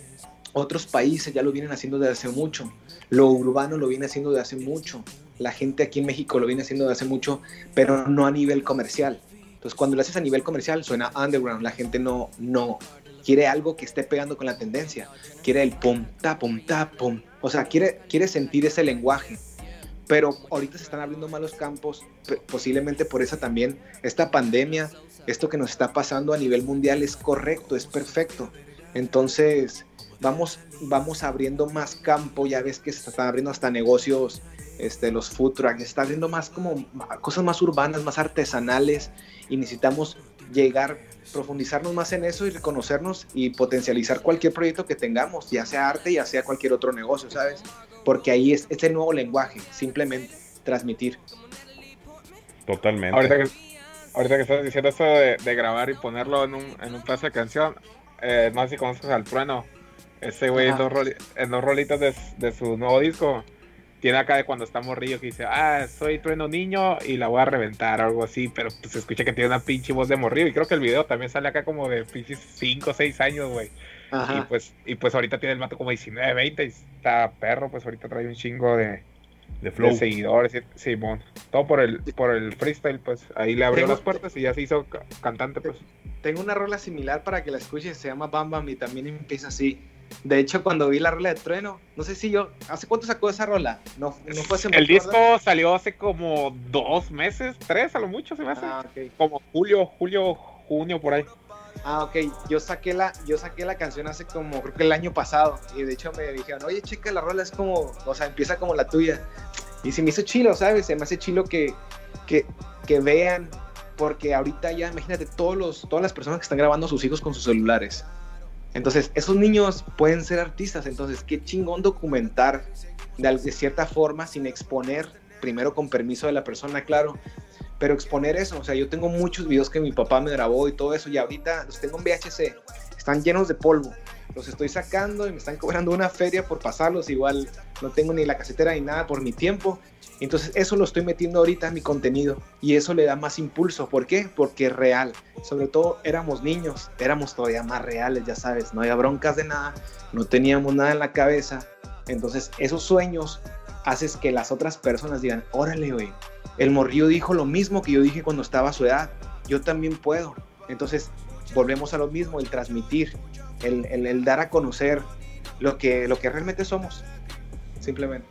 otros países ya lo vienen haciendo desde hace mucho. Lo urbano lo viene haciendo desde hace mucho. La gente aquí en México lo viene haciendo desde hace mucho, pero no a nivel comercial. Entonces, cuando lo haces a nivel comercial, suena underground. La gente no, no, quiere algo que esté pegando con la tendencia, quiere el pum, ta, pum, ta, pum, o sea, quiere, quiere sentir ese lenguaje. Pero ahorita se están abriendo malos campos, posiblemente por esa también, esta pandemia, esto que nos está pasando a nivel mundial es correcto, es perfecto. Entonces, vamos, vamos abriendo más campo, ya ves que se están abriendo hasta negocios, este, los food trucks, está abriendo más como cosas más urbanas, más artesanales y necesitamos llegar profundizarnos más en eso y reconocernos y potencializar cualquier proyecto que tengamos, ya sea arte, ya sea cualquier otro negocio, ¿sabes? Porque ahí es este nuevo lenguaje, simplemente transmitir. Totalmente. Ahorita que, ahorita que estás diciendo eso de, grabar y ponerlo en un, en un de canción, eh, no sé si conoces al trueno. Ese güey en dos, rolitos de, de su nuevo disco tiene acá de cuando está morrillo que dice, ah, soy trueno niño y la voy a reventar o algo así, pero pues se escucha que tiene una pinche voz de morrillo y creo que el video también sale acá como de pinches 5 o 6 años, güey. Y pues, y pues ahorita tiene el mato como 19, 20 y está perro, pues ahorita trae un chingo de, de, flow. de seguidores, Simón. todo por el, por el freestyle, pues ahí le abrió las puertas y ya se hizo cantante, pues. Tengo una rola similar para que la escuches, se llama Bam Bam y también empieza así. De hecho, cuando vi la rola de Trueno, no sé si yo. ¿Hace cuánto sacó esa rola? No, no fue hace El disco salió hace como dos meses, tres a lo mucho se me hace. Ah, Como julio, julio, junio, por ahí. Ah, ok. Yo saqué la, yo saqué la canción hace como, creo que el año pasado. Y de hecho me dijeron, oye, chica, la rola es como, o sea, empieza como la tuya. Y se me hizo chilo, ¿sabes? Se me hace chilo que, que, que vean. Porque ahorita ya, imagínate, todos los, todas las personas que están grabando sus hijos con sus celulares entonces, esos niños pueden ser artistas, entonces qué chingón documentar de, cierta forma sin exponer, primero con permiso de la persona, claro, pero exponer eso, o sea, yo tengo muchos videos que mi papá me grabó y todo eso, y ahorita los tengo en VHC, están llenos de polvo, los estoy sacando y me están cobrando una feria por pasarlos, igual no tengo ni la casetera ni nada por mi tiempo, entonces eso lo estoy metiendo ahorita en mi contenido y eso le da más impulso. ¿Por qué? Porque es real. Sobre todo éramos niños, éramos todavía más reales, ya sabes, no había broncas de nada, no teníamos nada en la cabeza. Entonces esos sueños haces que las otras personas digan, órale, güey, el morrillo dijo lo mismo que yo dije cuando estaba a su edad, yo también puedo. Entonces volvemos a lo mismo, el transmitir, el, el dar a conocer lo que, lo que realmente somos, simplemente.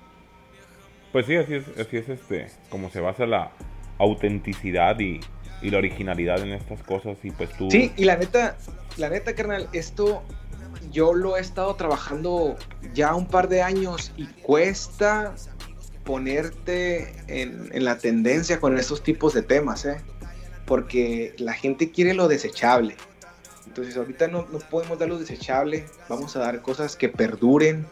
Pues sí, así es, así es este, como se basa la autenticidad y, la originalidad en estas cosas y pues tú... Sí, y la neta, la neta, carnal, esto yo lo he estado trabajando ya un par de años y cuesta ponerte en, la tendencia con estos tipos de temas, ¿eh? Porque la gente quiere lo desechable. Entonces ahorita no, podemos dar lo desechable, vamos a dar cosas que perduren,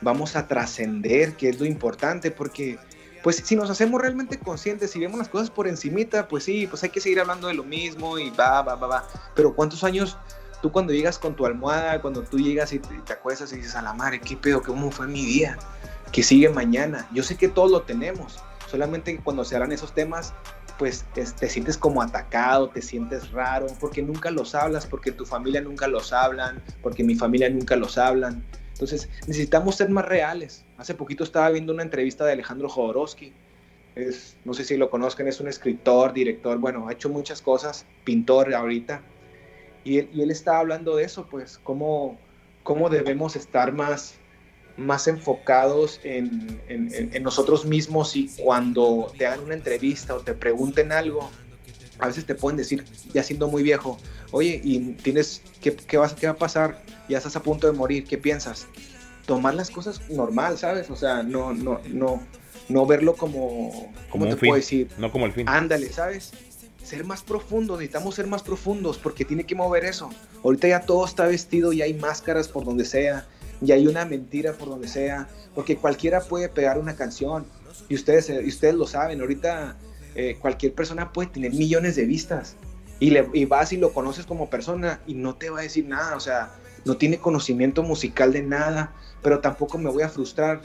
vamos a trascender, que es lo importante, porque pues si nos hacemos realmente conscientes, si vemos las cosas por encimita, pues sí, pues hay que seguir hablando de lo mismo y va, va, va, va. Pero ¿cuántos años tú cuando llegas con tu almohada, cuando tú llegas y te, acuestas y dices, a la madre, qué pedo, cómo fue mi día, que sigue mañana? Yo sé que todos lo tenemos, solamente cuando se hablan esos temas, pues te sientes como atacado, te sientes raro, porque nunca los hablas, porque tu familia nunca los hablan, porque mi familia nunca los hablan. Entonces, necesitamos ser más reales. Hace poquito estaba viendo una entrevista de Alejandro Jodorowsky. Es, no sé si lo conozcan, es un escritor, director, bueno, ha hecho muchas cosas, pintor ahorita. Y él, y él estaba hablando de eso, pues, cómo, cómo debemos estar más, más enfocados en, en, en, nosotros mismos y cuando te hagan una entrevista o te pregunten algo, a veces te pueden decir, ya siendo muy viejo, oye, y tienes, ¿qué, qué, va, ¿qué va a pasar? Ya estás a punto de morir, ¿qué piensas? Tomar las cosas normal, ¿sabes? O sea, no, no, no, no verlo como, ¿cómo te puedo decir? No como el fin. Ándale, ¿sabes? Ser más profundo, necesitamos ser más profundos porque tiene que mover eso. Ahorita ya todo está vestido y hay máscaras por donde sea, y hay una mentira por donde sea, porque cualquiera puede pegar una canción y ustedes, y ustedes lo saben, ahorita eh, cualquier persona puede tener millones de vistas y, le, y vas y lo conoces como persona y no te va a decir nada, o sea, no tiene conocimiento musical de nada, pero tampoco me voy a frustrar.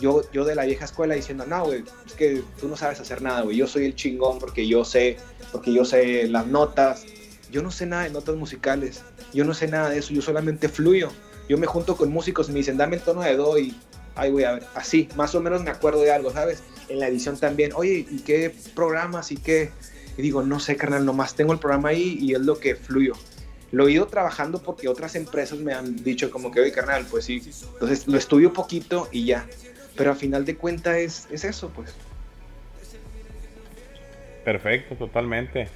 Yo, yo de la vieja escuela diciendo, no, güey, es que tú no sabes hacer nada, güey, yo soy el chingón porque yo sé, porque yo sé las notas, yo no sé nada de notas musicales, yo no sé nada de eso, yo solamente fluyo yo me junto con músicos y me dicen, dame el tono de do y, ay, güey, a ver, así, más o menos me acuerdo de algo, ¿sabes? En la edición también, oye, ¿y qué programas y qué? Y digo, no sé, carnal, nomás tengo el programa ahí y es lo que fluyo. Lo he ido trabajando porque otras empresas me han dicho como que, oye, carnal, pues sí. Entonces lo estudio poquito y ya. Pero a final de cuentas es, es eso, pues. Perfecto, totalmente.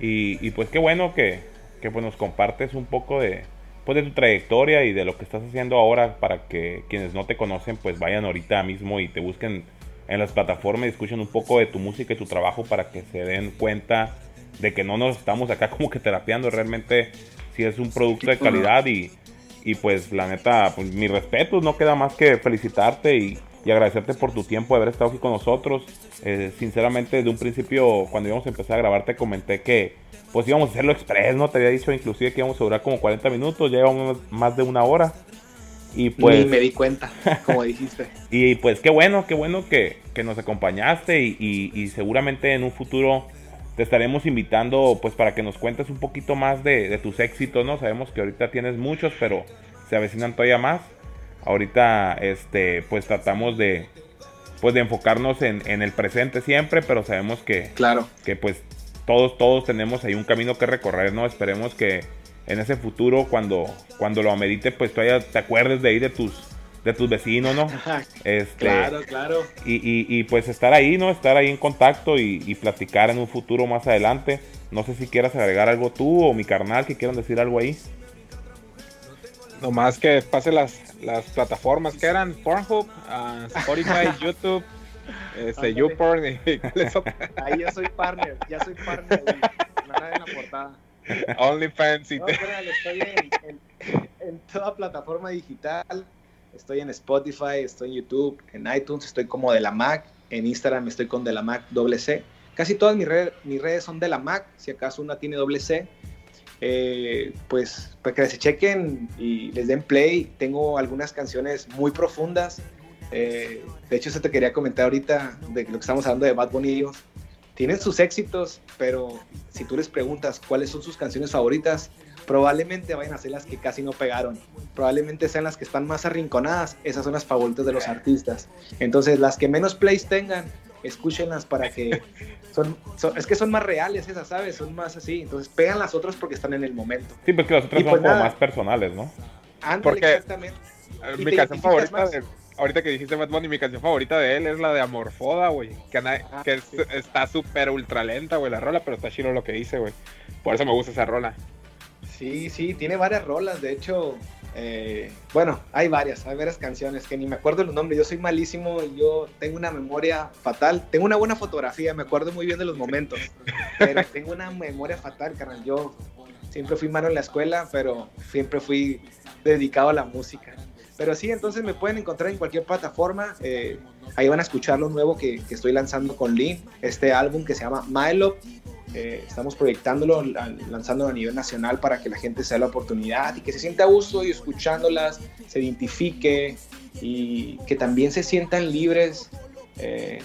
Y, y pues qué bueno que, que pues nos compartes un poco de, pues, de tu trayectoria y de lo que estás haciendo ahora para que quienes no te conocen pues vayan ahorita mismo y te busquen en las plataformas y escuchen un poco de tu música y tu trabajo para que se den cuenta de que no nos estamos acá [LAUGHS] como que terapiando realmente si es un producto de calidad y, y pues la neta pues mi respeto no queda más que felicitarte y, y agradecerte por tu tiempo de haber estado aquí con nosotros eh, sinceramente desde un principio cuando íbamos a empezar a grabar te comenté que pues íbamos a hacerlo express, ¿no? Te había dicho inclusive que íbamos a durar como 40 minutos, ya llevamos más de una hora. Y pues... Ni me di cuenta, como dijiste. [LAUGHS] y pues qué bueno, qué bueno que, que nos acompañaste y, y, seguramente en un futuro te estaremos invitando pues para que nos cuentes un poquito más de, de, tus éxitos, ¿no? Sabemos que ahorita tienes muchos, pero se avecinan todavía más. Ahorita este pues tratamos de pues de enfocarnos en, en el presente siempre, pero sabemos que, claro. que pues todos, todos tenemos ahí un camino que recorrer, ¿no? Esperemos que en ese futuro, cuando, cuando lo amerite, pues todavía te acuerdes de ahí de tus, de tus vecinos, ¿no? [LAUGHS] Este, claro, claro. Y, y, y, pues estar ahí, ¿no? Estar ahí en contacto y, y, platicar en un futuro más adelante. No sé si quieras agregar algo tú o mi carnal que quieran decir algo ahí. Nomás que pase las, las plataformas que eran Pornhub, uh, Spotify, [LAUGHS] YouTube. Este, YouPorn y [LAUGHS] Ahí ya soy partner, ya soy partner, Nada en la portada. OnlyFans y no, estoy en, en, toda plataforma digital. Estoy en Spotify, estoy en YouTube, en iTunes, estoy como de la Mac. En Instagram estoy con de la Mac doble C. Casi todas mis, redes, mis redes son de la Mac, si acaso una tiene doble C. Eh, pues para que se chequen y les den play. Tengo algunas canciones muy profundas eh, de hecho, eso te quería comentar ahorita de lo que estamos hablando de Bad Bunny. Tienen sus éxitos, pero si tú les preguntas cuáles son sus canciones favoritas, probablemente vayan a ser las que casi no pegaron. Probablemente sean las que están más arrinconadas. Esas son las favoritas de los artistas. Entonces, las que menos plays tengan, escúchenlas para que son, es que son más reales esas, ¿sabes? Son más así. Entonces, pegan las otras porque están en el momento. Sí, porque las otras son pues como más personales, ¿no? Ándale, exactamente. Mi canción favorita de ahorita que dijiste Bad Bunny, mi canción favorita de él es la de Amorfoda, güey. Que, ah, que está súper ultra lenta, güey, la rola, pero está chido lo que dice, güey. Por eso me gusta esa rola. Sí, sí, tiene varias rolas. De hecho, eh, bueno, hay varias, hay varias canciones que ni me acuerdo los nombres. Yo soy malísimo, yo tengo una memoria fatal. Tengo una buena fotografía, me acuerdo muy bien de los momentos. pero [LAUGHS] tengo una memoria fatal, carnal. Yo siempre fui malo en la escuela, pero siempre fui dedicado a la música. Pero sí, entonces me pueden encontrar en cualquier plataforma. Eh, ahí van a escuchar lo nuevo que, que, estoy lanzando con Lynn, este álbum que se llama Milo. Eh, estamos proyectándolo, lanzándolo a nivel nacional para que la gente se dé la oportunidad y que se sienta a gusto y escuchándolas, se identifique y que también se sientan libres eh,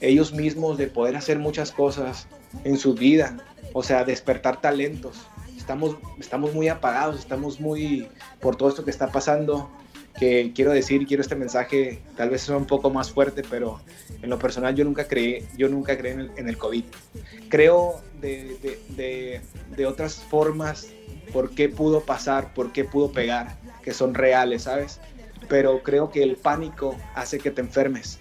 ellos mismos de poder hacer muchas cosas en su vida, o sea, despertar talentos. Estamos, estamos muy apagados, estamos muy por todo esto que está pasando que quiero decir, quiero este mensaje, tal vez sea un poco más fuerte, pero en lo personal yo nunca creí, yo nunca creí en el, en el COVID. Creo de, de, de, otras formas por qué pudo pasar, por qué pudo pegar, que son reales, ¿sabes? Pero creo que el pánico hace que te enfermes.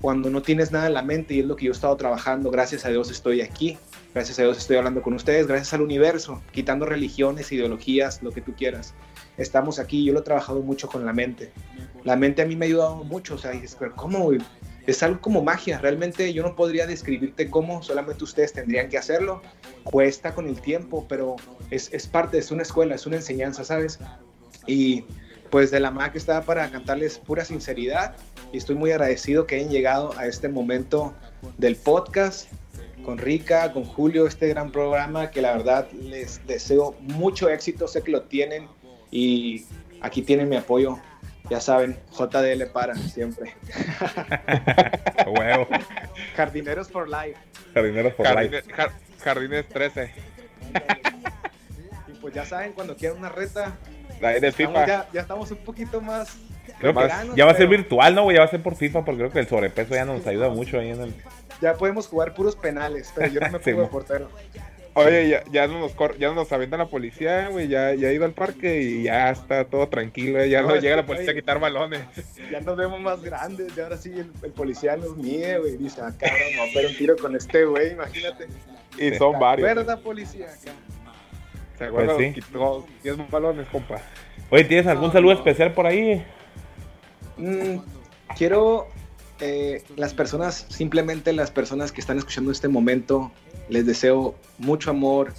Cuando no tienes nada en la mente, y es lo que yo he estado trabajando, gracias a Dios estoy aquí, Gracias a Dios estoy hablando con ustedes, gracias al universo, quitando religiones, ideologías, lo que tú quieras. Estamos aquí, yo lo he trabajado mucho con la mente. La mente a mí me ha ayudado mucho, o sea, es, ¿cómo? Es algo como magia, realmente yo no podría describirte cómo, solamente ustedes tendrían que hacerlo. Cuesta con el tiempo, pero es, es parte, es una escuela, es una enseñanza, ¿sabes? Y pues de la MAC estaba para cantarles pura sinceridad y estoy muy agradecido que hayan llegado a este momento del podcast con Rica, con Julio, este gran programa que la verdad les deseo mucho éxito, sé que lo tienen y aquí tienen mi apoyo. Ya saben, JDL para siempre. [LAUGHS] Huevo. Jardineros for life. Jardineros for life. Jardines 13. y pues ya saben, cuando quieran una reta, de FIFA. ya, ya estamos un poquito más Creo que ya va a ser virtual, ¿no? Ya va a ser por FIFA, porque creo que el sobrepeso ya nos ayuda mucho ahí en el. Ya podemos jugar puros penales, pero yo no me [LAUGHS] pongo de portero. Oye, ya, ya, no nos ya no nos avientan la policía, güey. Ya, ya he ido al parque y ya está todo tranquilo. Ya no, llega la policía a quitar balones. Ya nos vemos más grandes. Y ahora sí el, policía nos mide, güey. Dice, ah, cabrón, vamos a ver un tiro con este, güey. Imagínate. Y son varios. ¿Verdad, policía? Acá. ¿Se acuerdan? Pues sí. Quitó 10 balones, compa. Oye, ¿tienes algún saludo especial por ahí? Mm, quiero eh, las personas, simplemente las personas que están escuchando este momento, les deseo mucho amor,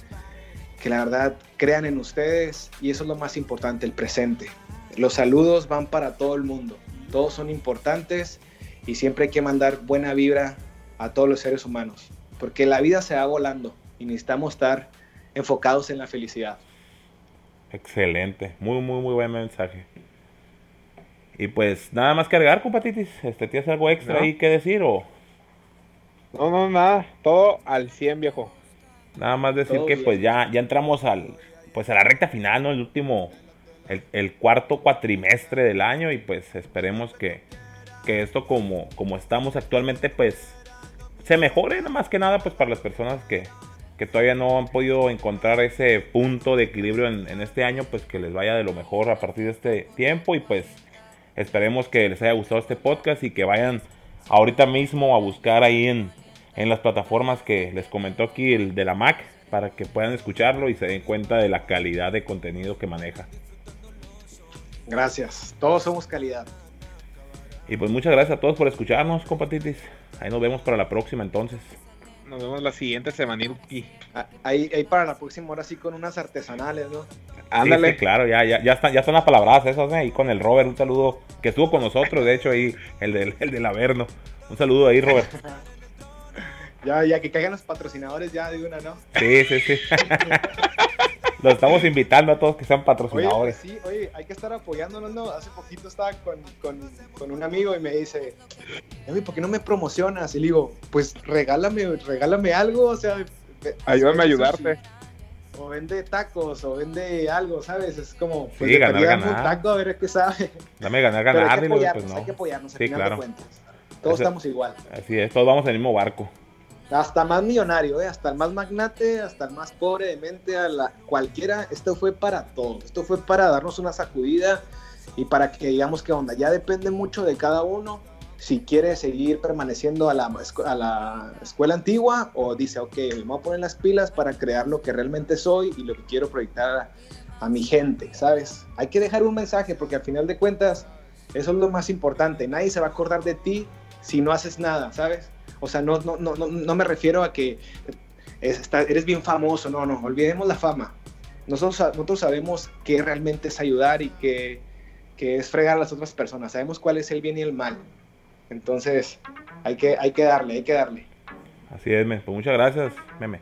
que la verdad crean en ustedes y eso es lo más importante, el presente. Los saludos van para todo el mundo, todos son importantes y siempre hay que mandar buena vibra a todos los seres humanos, porque la vida se va volando y necesitamos estar enfocados en la felicidad. Excelente, muy, muy, muy buen mensaje. Y pues nada más cargar, compatitis. Este, ¿Tienes algo extra ahí que decir o...? No, no, nada. Todo al 100, viejo. Nada más decir que pues ya, ya entramos al, pues a la recta final, ¿no? El último, el, cuarto cuatrimestre del año y pues esperemos que, que esto como, como estamos actualmente pues se mejore, nada más que nada pues para las personas que, que todavía no han podido encontrar ese punto de equilibrio en, en este año, pues que les vaya de lo mejor a partir de este tiempo y pues Esperemos que les haya gustado este podcast y que vayan ahorita mismo a buscar ahí en, las plataformas que les comentó aquí el de la Mac para que puedan escucharlo y se den cuenta de la calidad de contenido que maneja. Gracias, todos somos calidad. Y pues muchas gracias a todos por escucharnos, compatitis. Ahí nos vemos para la próxima entonces. Nos vemos la siguiente semana. Ah, ahí, ahí para la próxima hora sí con unas artesanales, ¿no? Ándale. claro, ya, ya, ya, están, ya están las palabras esas, ¿eh? ahí con el Robert, un saludo, que estuvo con nosotros, de hecho, ahí, el del, el del Averno. Un saludo ahí, Robert. [LAUGHS] ya, ya, que caigan los patrocinadores ya de una, ¿no? Sí, sí, sí. [LAUGHS] Los estamos invitando a todos que sean patrocinadores. Oye, sí, oye, hay que estar apoyándonos, ¿no? Hace poquito estaba con, con, con un amigo y me dice, ¿por qué no me promocionas? Y le digo, pues regálame, regálame algo, o sea... Ayúdame a ayudarte. O vende tacos, o vende algo, ¿sabes? Es como, pues sí, ganar, ganar. un taco a ver qué sabe. Dame ganar, ganar. hay que apoyarnos, pues, no. hay que apoyarnos, al sí, final claro. de cuentas. Todos estamos igual. Así es, todos vamos en el mismo barco. Hasta más millonario, ¿eh? hasta el más magnate, hasta el más pobre de mente, a la cualquiera, esto fue para todos, esto fue para darnos una sacudida y para que digamos que onda, ya depende mucho de cada uno si quiere seguir permaneciendo a la, a la escuela antigua o dice, ok, me voy a poner las pilas para crear lo que realmente soy y lo que quiero proyectar a, a mi gente, ¿sabes? Hay que dejar un mensaje porque al final de cuentas eso es lo más importante, nadie se va a acordar de ti si no haces nada, ¿sabes? O sea, no, no, no, no me refiero a que eres bien famoso, no, no, olvidemos la fama. Nosotros, nosotros sabemos que realmente es ayudar y que, que es fregar a las otras personas, sabemos cuál es el bien y el mal. Entonces, hay que, hay que darle, hay que darle. Así es, Pues muchas gracias, meme.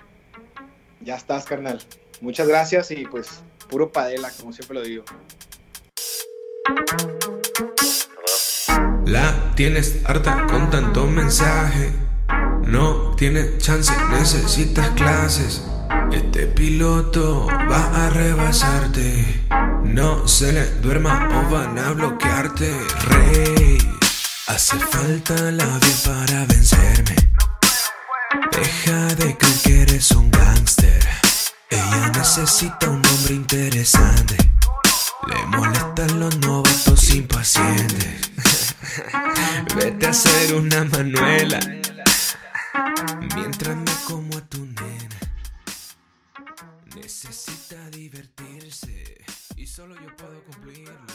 Ya estás, carnal. Muchas gracias y pues puro padela, como siempre lo digo. La tienes harta con tanto mensaje. No tiene chance, necesitas clases. Este piloto va a rebasarte. No se le duerma o van a bloquearte. Rey, hace falta la vida para vencerme. Deja de creer que eres un gángster. Ella necesita un hombre interesante. Le molestan los novatos impacientes. [LAUGHS] Vete a hacer una manuela. Mientras me como a tu nena. Necesita divertirse. Y solo yo puedo cumplirlo.